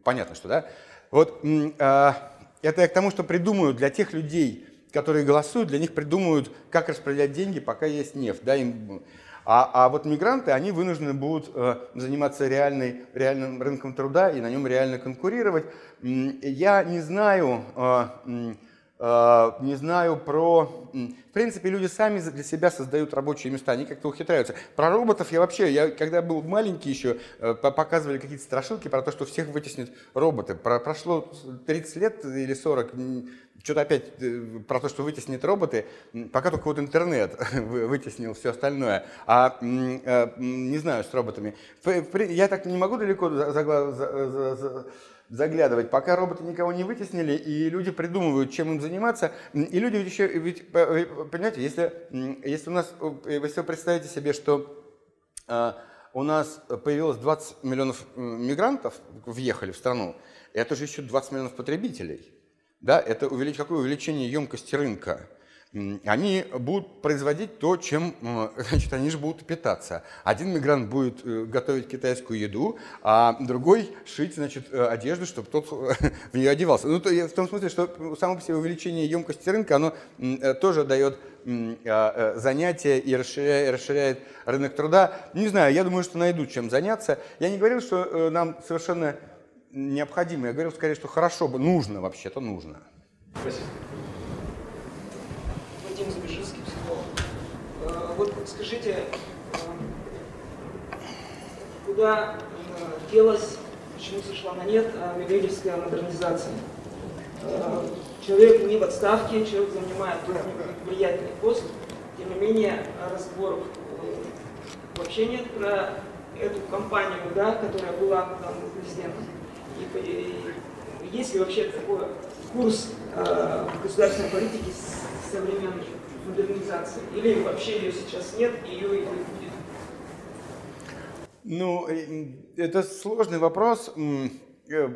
понятно, что да. Вот а, это я к тому, что придумают для тех людей, которые голосуют, для них придумают, как распределять деньги, пока есть нефть. Да, им, а, а вот мигранты, они вынуждены будут э, заниматься реальной, реальным рынком труда и на нем реально конкурировать. Я не знаю, э, э, не знаю про... В принципе, люди сами для себя создают рабочие места, они как-то ухитряются. Про роботов я вообще, я когда был маленький еще, показывали какие-то страшилки про то, что всех вытеснят роботы. Про, прошло 30 лет или 40, что-то опять э, про то, что вытеснит роботы, пока только вот интернет вытеснил все остальное. А э, не знаю, с роботами. Я так не могу далеко заглядывать, пока роботы никого не вытеснили, и люди придумывают, чем им заниматься. И люди ведь еще, ведь, понимаете, если, если у нас, э, если вы представите себе, что у нас появилось 20 миллионов мигрантов, въехали в страну, это же еще 20 миллионов потребителей да, это увелич... какое увеличение емкости рынка. Они будут производить то, чем значит, они же будут питаться. Один мигрант будет э, готовить китайскую еду, а другой шить значит, э, одежду, чтобы тот в нее одевался. Ну, то, в том смысле, что само по себе увеличение емкости рынка, оно э, тоже дает занятия и расширяет, расширяет рынок труда. Не знаю, я думаю, что найдут чем заняться. Я не говорил, что нам совершенно необходимо. Я говорил скорее, что хорошо бы, нужно вообще-то, нужно. Спасибо. Вадим Забежинский, психолог. Э, вот скажите, э, куда э, делась, почему сошла на нет медведевская модернизация? Человек не в отставке, человек занимает влиятельный пост, тем не менее разговоров вообще нет про эту компанию, да, которая была там президентом. И, и есть ли вообще такой курс э, государственной политики современной модернизации? Или вообще ее сейчас нет, и ее и не будет? Ну, э, это сложный вопрос. Э, э,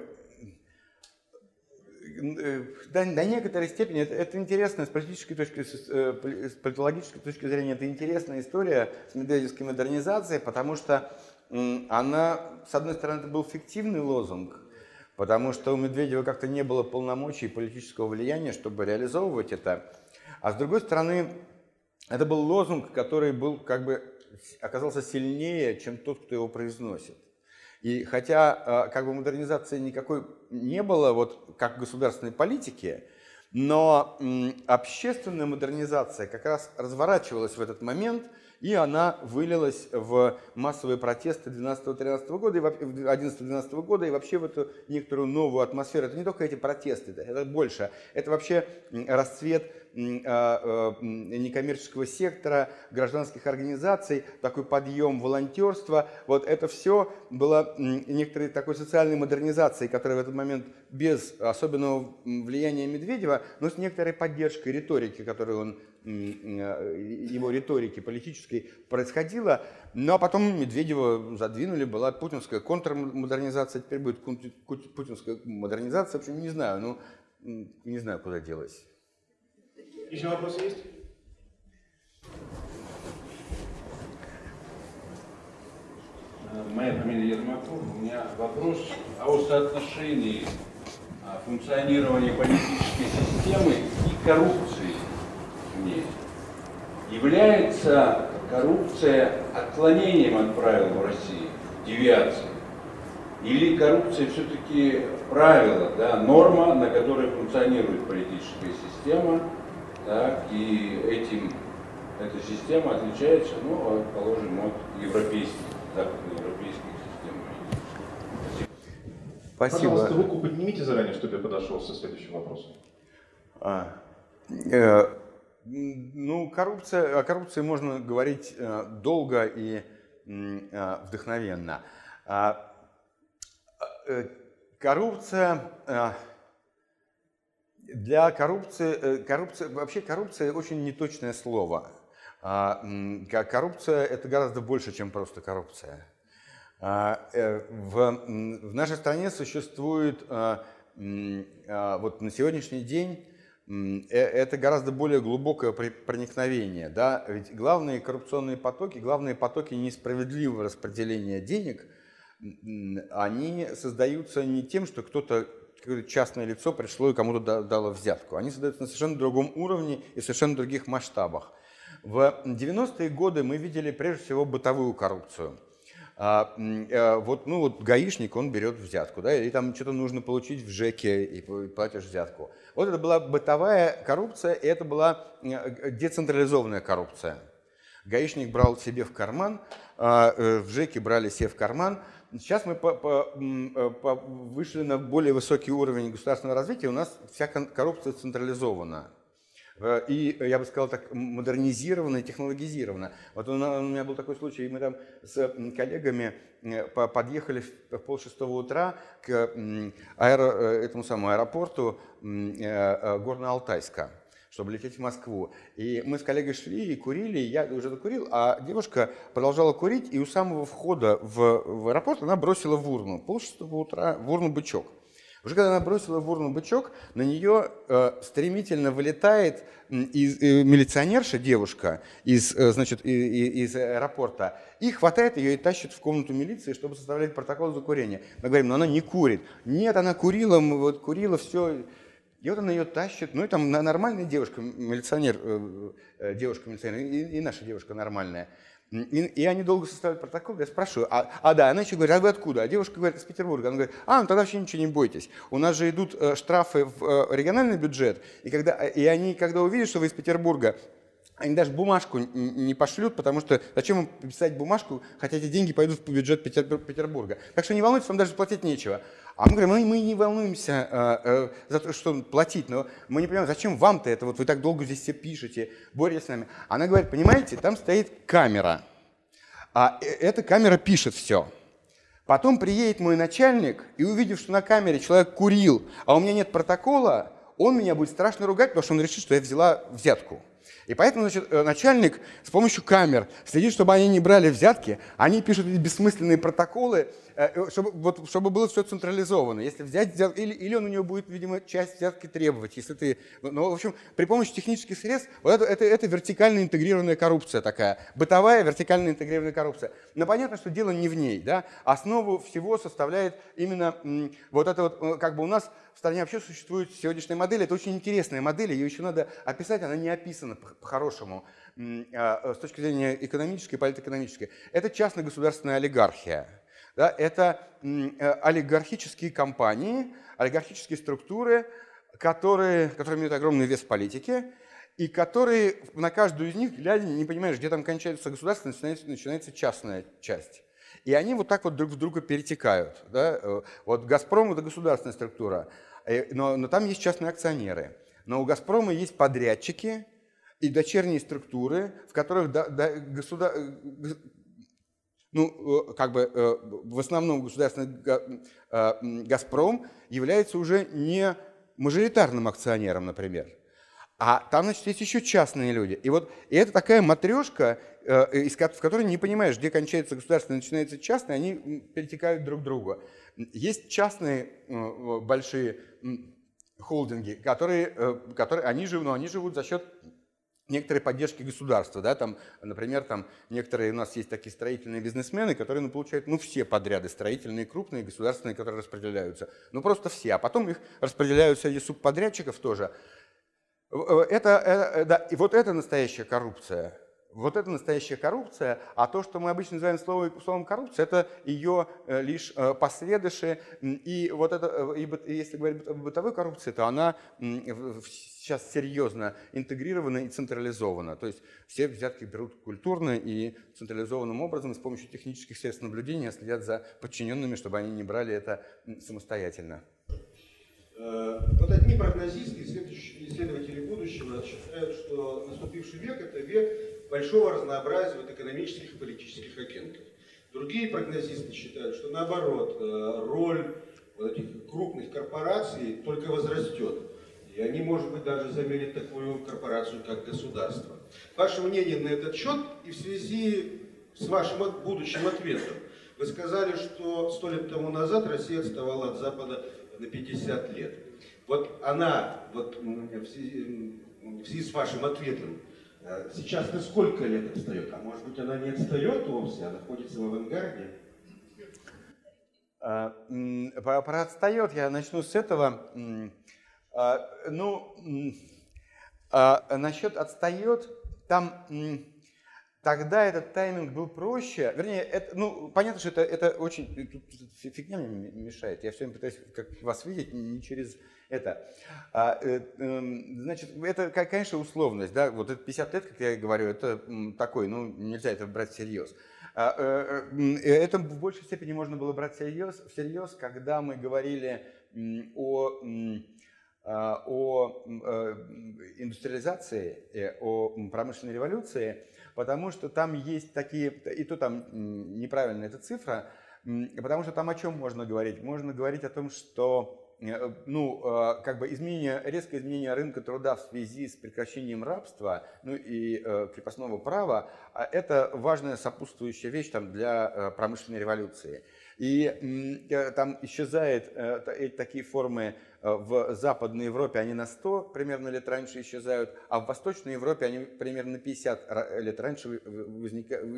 до, до некоторой степени это, это интересно с политической точки, с политологической точки зрения, это интересная история с медведевской модернизацией, потому что она, с одной стороны, это был фиктивный лозунг, потому что у Медведева как-то не было полномочий и политического влияния, чтобы реализовывать это. А с другой стороны, это был лозунг, который был как бы оказался сильнее, чем тот, кто его произносит. И хотя а, как бы модернизации никакой не было, вот как государственной политике, но общественная модернизация как раз разворачивалась в этот момент – и она вылилась в массовые протесты 12-13 года, 11-12 года, и вообще в эту некоторую новую атмосферу. Это не только эти протесты, это больше. Это вообще расцвет а, а, некоммерческого сектора, гражданских организаций, такой подъем волонтерства. Вот это все было некоторой такой социальной модернизацией, которая в этот момент без особенного влияния Медведева, но с некоторой поддержкой риторики, которую он Э, его риторики политической происходило, ну а потом Медведева задвинули, была путинская контрмодернизация, теперь будет путинская модернизация, в общем, не знаю, ну, не знаю, куда делась. Еще вопросы есть? Э, моя фамилия Ермаков. У меня вопрос о соотношении функционирования политической системы и коррупции ней. Является коррупция отклонением от правил в России, девиацией? Или коррупция все-таки правило, да, норма, на которой функционирует политическая система, так, и этим эта система отличается, ну, положим, от европейских, западноевропейских систем. Спасибо. Пожалуйста, руку поднимите заранее, чтобы я подошел со следующим вопросом. А, э, ну, коррупция, о коррупции можно говорить э, долго и э, вдохновенно. А, э, коррупция для коррупции, коррупция, вообще коррупция очень неточное слово. А, коррупция это гораздо больше, чем просто коррупция. А, в, нашей стране существует вот на сегодняшний день это гораздо более глубокое проникновение. Да? Ведь главные коррупционные потоки, главные потоки несправедливого распределения денег, они создаются не тем, что кто-то частное лицо пришло и кому-то дало взятку. Они создаются на совершенно другом уровне и совершенно других масштабах. В 90-е годы мы видели прежде всего бытовую коррупцию – а, э, вот, ну вот гаишник, он берет взятку, да, или там что-то нужно получить в ЖЭКе и платишь взятку. Вот это была бытовая коррупция, и это была э, децентрализованная коррупция. Гаишник брал себе в карман, а, э, в ЖЭКе брали себе в карман. Сейчас мы по, по, по, вышли на более высокий уровень государственного развития, у нас вся коррупция централизована. Э, и, я бы сказал так, модернизировано и технологизировано. Вот у меня был такой случай, мы там с коллегами э, подъехали в полшестого утра к аэро, э, этому самому аэропорту Горно-Алтайска чтобы лететь в Москву. И мы с коллегой шли и курили, я уже докурил, а девушка продолжала курить, и у самого входа в, в аэропорт она бросила в урну, полшестого утра, в урну бычок. Уже когда она бросила в урну бычок, на нее э, стремительно вылетает из, э, милиционерша, девушка, из, э, значит, из, из аэропорта, и хватает ее и тащит в комнату милиции, чтобы составлять протокол за курение. Мы говорим, но она не курит. Нет, она курила, вот, курила все. И вот она ее тащит. Ну и там нормальная девушка, милиционер, э, э, девушка милиционер, и, и наша девушка нормальная. И, и они долго составляют протокол, я спрашиваю, а, а да, она еще говорит, а вы откуда? А девушка говорит, из Петербурга. Она говорит, а, ну тогда вообще ничего не бойтесь. У нас же идут э, штрафы в э, региональный бюджет, и, когда, и они, когда увидят, что вы из Петербурга, они даже бумажку не пошлют, потому что зачем им писать бумажку, хотя эти деньги пойдут в бюджет Петербурга. Так что не волнуйтесь, вам даже платить нечего. А мы говорим, мы, мы не волнуемся э, э, за то, что платить, но мы не понимаем, зачем вам-то это, вот вы так долго здесь все пишете, боретесь с нами. Она говорит, понимаете, там стоит камера, а э, эта камера пишет все. Потом приедет мой начальник и увидев, что на камере человек курил, а у меня нет протокола, он меня будет страшно ругать, потому что он решит, что я взяла взятку. И поэтому значит, э, начальник с помощью камер следит, чтобы они не брали взятки, они пишут эти бессмысленные протоколы, чтобы, вот, чтобы было все централизовано. Если взять взятки, или, или он у него будет, видимо, часть взятки требовать. Если ты, ну, в общем, при помощи технических средств, вот это, это, это вертикально интегрированная коррупция такая, бытовая вертикально интегрированная коррупция. Но понятно, что дело не в ней, да, основу всего составляет именно вот это вот, э, как бы у нас в стране вообще существует сегодняшняя модель, это очень интересная модель, ее еще надо описать, она не описана по-хорошему а, с точки зрения экономической и политэкономической. Это частно-государственная олигархия да, это э, олигархические компании, олигархические структуры, которые, которые имеют огромный вес в политике, и которые на каждую из них, глядя, не понимаешь, где там кончается государство, начинается, начинается частная часть. И они вот так вот друг в друга перетекают. Да? Э, вот «Газпром» — это государственная структура, э, но, но там есть частные акционеры. Но у «Газпрома» есть подрядчики и дочерние структуры, в которых да, да, государ ну, э, как бы э, в основном государственный э, «Газпром» является уже не мажоритарным акционером, например, а там, значит, есть еще частные люди. И вот и это такая матрешка, в которой не понимаешь, где кончается государственное, начинается частное, они перетекают друг к другу. Есть частные большие холдинги, которые, которые они, живут, но они живут за счет некоторой поддержки государства. Да, там, например, там некоторые у нас есть такие строительные бизнесмены, которые ну, получают ну, все подряды, строительные, крупные, государственные, которые распределяются. Ну просто все. А потом их распределяют среди субподрядчиков тоже. Э, это, это, да, и вот это настоящая коррупция. Вот это настоящая коррупция, а то, что мы обычно называем словом, словом коррупция, это ее э, лишь э, последыши. И вот это, и если говорить о бытовой коррупции, то она сейчас серьезно интегрирована и централизована. То есть все взятки берут культурно и централизованным образом, с помощью технических средств наблюдения следят за подчиненными, чтобы они не брали это самостоятельно. Э, вот одни прогнозисты, исследователи будущего считают, что наступивший век – это век большого разнообразия вот экономических и политических агентов. Другие прогнозисты считают, что наоборот, э, роль вот этих крупных корпораций только возрастет. И они, может быть, даже заменят такую корпорацию, как государство. Ваше мнение на этот счет и в связи с вашим будущим ответом. Вы сказали, что сто лет тому назад Россия отставала от Запада на 50 лет. Вот она, вот в связи, в связи с вашим ответом, сейчас на сколько лет отстает? А может быть она не отстает вовсе, а находится в авангарде? А, про отстает я начну с этого. А, ну, а, насчет отстает, там тогда этот тайминг был проще. Вернее, это, ну, понятно, что это, это очень тут фигня мне мешает. Я все время пытаюсь как вас видеть не через это. А, э, эм, значит, это, конечно, условность. Да? Вот это 50 лет, как я говорю, это такой, ну, нельзя это брать всерьез. А, э, э, это в большей степени можно было брать всерьез, всерьез когда мы говорили о а, о э, индустриализации, э, о промышленной революции, потому что там есть такие, и то там неправильная эта цифра, потому что там о чем можно говорить? Можно говорить о том, что э, ну, как бы изменение, резкое изменение рынка труда в связи с прекращением рабства ну, и крепостного права, а это важная сопутствующая вещь там, для промышленной революции. И там исчезают такие формы Э, в Западной Европе они на 100 примерно лет раньше исчезают, а в Восточной Европе они примерно на 50 лет раньше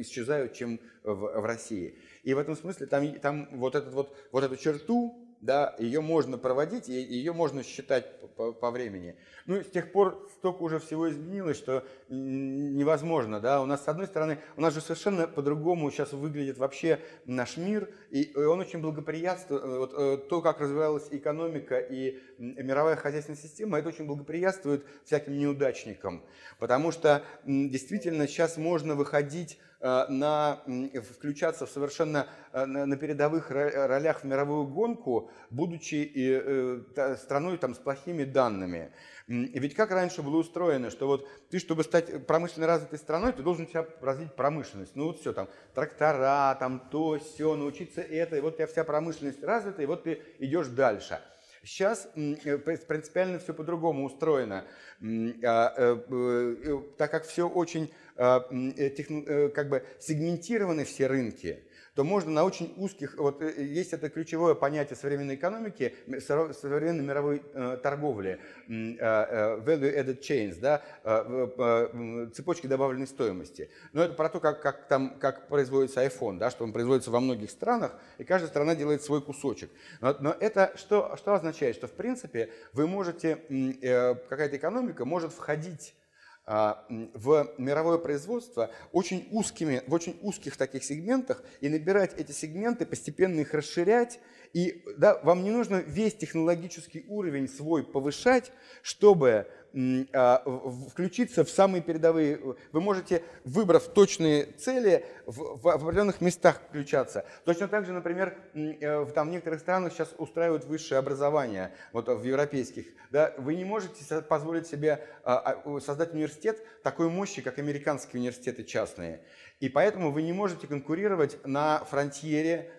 исчезают, чем в, в России. И в этом смысле там, там вот, этот вот, вот эту черту да, ее можно проводить, и ее можно считать по, по времени. Ну, с тех пор столько уже всего изменилось, что невозможно, да. У нас, с одной стороны, у нас же совершенно по-другому сейчас выглядит вообще наш мир, и он очень благоприятствует, э, вот, э, то, как развивалась экономика и мировая хозяйственная система, это очень благоприятствует всяким неудачникам, потому что действительно сейчас можно выходить на, включаться в совершенно э, на передовых ролях в мировую гонку, будучи э, страной там, с плохими данными. Ведь как раньше было устроено, что вот ты, чтобы стать промышленно развитой страной, ты должен себя развить промышленность. Ну вот все, там, трактора, там то, все, научиться это, и вот у тебя вся промышленность развита, и вот ты идешь дальше. Сейчас э, принципиально все по-другому устроено, а, э, так как все очень как бы сегментированы все рынки то можно на очень узких, вот э, есть это ключевое понятие современной экономики, современной мировой э, торговли, э, э, value added chains, да, э, цепочки добавленной стоимости. Но это про то, как, как, там, как производится iPhone, да, что он производится во многих странах, и каждая страна делает свой кусочек. Но, но это что, что означает? Что в принципе вы можете, э, какая-то экономика может входить в мировое производство очень узкими, в очень узких таких сегментах и набирать эти сегменты, постепенно их расширять. И да, вам не нужно весь технологический уровень свой повышать, чтобы а, включиться в самые передовые. Вы можете, выбрав точные цели, в, в определенных местах включаться. Точно так же, например, э, там, в некоторых странах сейчас устраивают высшее образование, вот в европейских. Да, вы не можете позволить себе а, а, создать университет такой мощи, как американские университеты частные. И поэтому вы не можете конкурировать на фронтире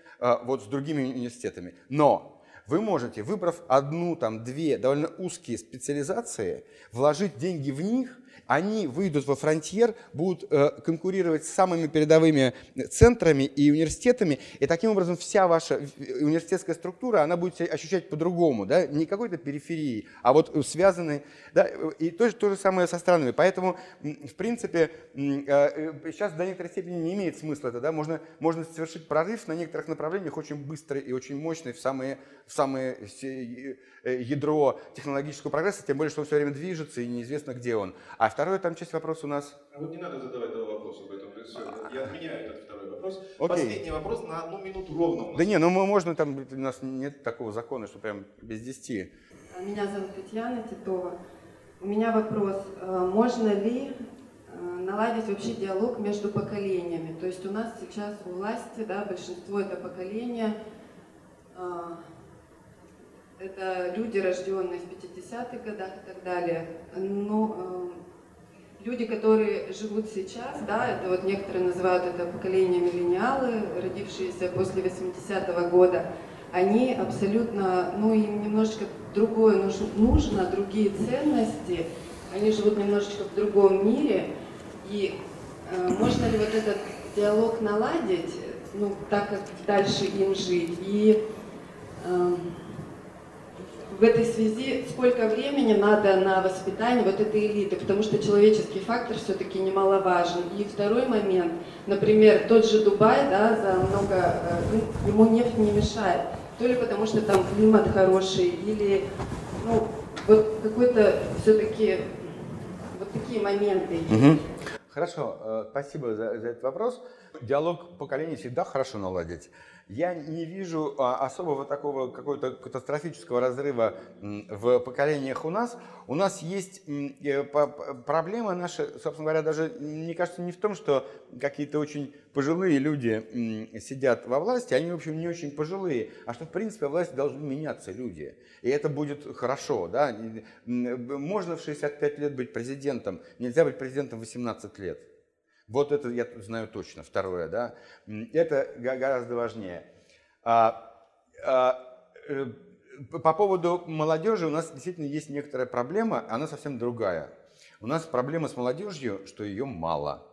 вот с другими университетами. Но вы можете, выбрав одну, там, две довольно узкие специализации, вложить деньги в них они выйдут во фронтьер, будут э, конкурировать с самыми передовыми центрами и университетами, и таким образом вся ваша университетская структура, она будет себя ощущать по-другому, да, не какой-то периферии, а вот связанной, да, и то, то же самое со странами. Поэтому, в принципе, э, сейчас до некоторой степени не имеет смысла это, да, можно, можно совершить прорыв на некоторых направлениях очень быстрый и очень мощный в самые, в самые Э, ядро технологического прогресса, тем более, что он все время движется и неизвестно, где он. А второй там часть вопроса у нас... А вот не надо задавать этого вопроса, поэтому все, я отменяю этот второй вопрос. Окей. Последний вопрос на одну минуту ровно. Да не, ну мы можно, там у нас нет такого закона, что прям без десяти. Меня зовут Татьяна Титова. У меня вопрос, э, можно ли э, наладить вообще диалог между поколениями. То есть у нас сейчас у власти, да, большинство это поколение это люди, рожденные в 50-х годах и так далее. Но э, люди, которые живут сейчас, да, это вот некоторые называют это поколение миллениалы, родившиеся после 80-го года, они абсолютно, ну им немножечко другое нужно, другие ценности, они живут немножечко в другом мире, и э, можно ли вот этот диалог наладить, ну, так как дальше им жить, и э, в этой связи сколько времени надо на воспитание вот этой элиты, потому что человеческий фактор все-таки немаловажен. И второй момент, например, тот же Дубай, да, за много, э, ну, ему нефть не мешает, то ли потому что там климат хороший, или, ну, вот какой-то все-таки вот такие моменты. Угу. Хорошо, э, спасибо за, за этот вопрос. Диалог поколений всегда хорошо наладить. Я не вижу а, особого такого какого-то катастрофического разрыва в поколениях у нас. У нас есть э, проблема наша, собственно говоря, даже, мне кажется, не в том, что какие-то очень пожилые люди сидят во власти, они, в общем, не очень пожилые, а что, в принципе, власти должны меняться люди. И это будет хорошо. Да? Можно в 65 лет быть президентом, нельзя быть президентом в 18 лет. Вот это я знаю точно. Второе, да. Это гораздо важнее. А, а, э, по поводу молодежи у нас действительно есть некоторая проблема, она совсем другая. У нас проблема с молодежью, что ее мало.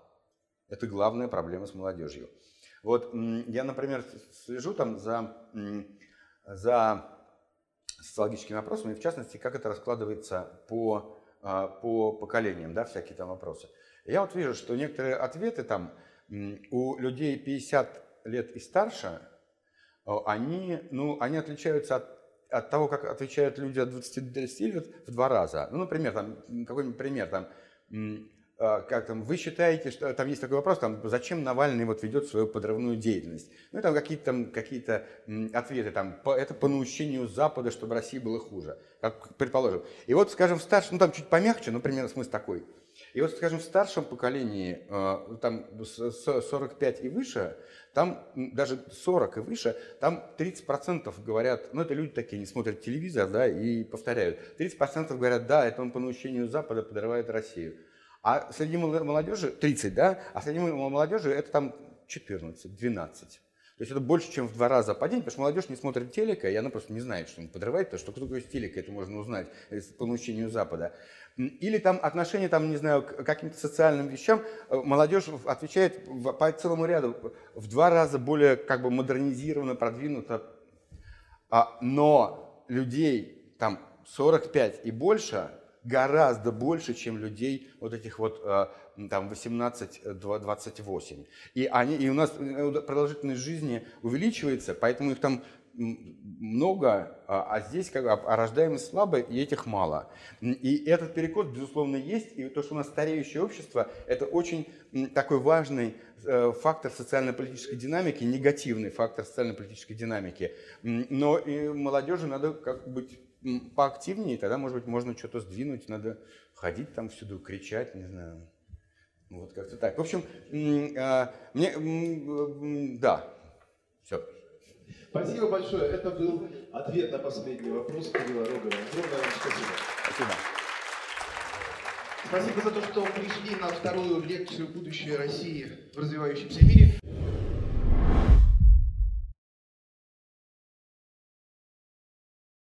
Это главная проблема с молодежью. Вот я, например, слежу там за, за социологическими вопросами, в частности, как это раскладывается по, а, по поколениям, да, всякие там вопросы. Я вот вижу, что некоторые ответы там у людей 50 лет и старше, они, ну, они отличаются от, от того, как отвечают люди от 20 до 30 лет в два раза. Ну, например, там, какой-нибудь пример, там, а, как там, вы считаете, что там есть такой вопрос, там, зачем Навальный вот ведет свою подрывную деятельность? Ну, и там какие-то там, какие-то ответы, там, по, это по наущению Запада, чтобы России было хуже, как предположим. И вот, скажем, в старшем, ну, там чуть помягче, но примерно смысл такой – и вот, скажем, в старшем поколении, э, там с 45 и выше, там даже 40 и выше, там 30% говорят, ну это люди такие, не смотрят телевизор, да, и повторяют. 30% говорят, да, это он по наущению Запада подрывает Россию. А среди молодежи 30, да, а среди молодежи это там 14, 12. То есть это больше, чем в два раза падение, потому что молодежь не смотрит телека, и она просто не знает, что он подрывает, потому что кто такой телек, это можно узнать э, по научению Запада. Или там отношения, там, не знаю, к каким-то социальным вещам, э, молодежь отвечает по целому ряду в два раза более как бы модернизированно, продвинуто. А, но людей там 45 и больше гораздо больше, чем людей вот этих вот э, там 18-28. И, они, и у нас э, продолжительность жизни увеличивается, поэтому их там много, а, а здесь как бы а рождаемость слабая, и этих мало. И этот перекос, безусловно, есть, и то, что у нас стареющее общество, это очень такой важный э, фактор социально-политической динамики, негативный фактор социально-политической динамики. Но и молодежи надо как быть поактивнее, тогда, может быть, можно что-то сдвинуть, надо ходить там всюду, кричать, не знаю. Вот как-то так. В общем, а, мне, да, все. Спасибо большое. Это был ответ на последний вопрос Кирилла Рогова. Огромное вам спасибо. Спасибо. Спасибо за то, что пришли на вторую лекцию «Будущее России в развивающемся мире».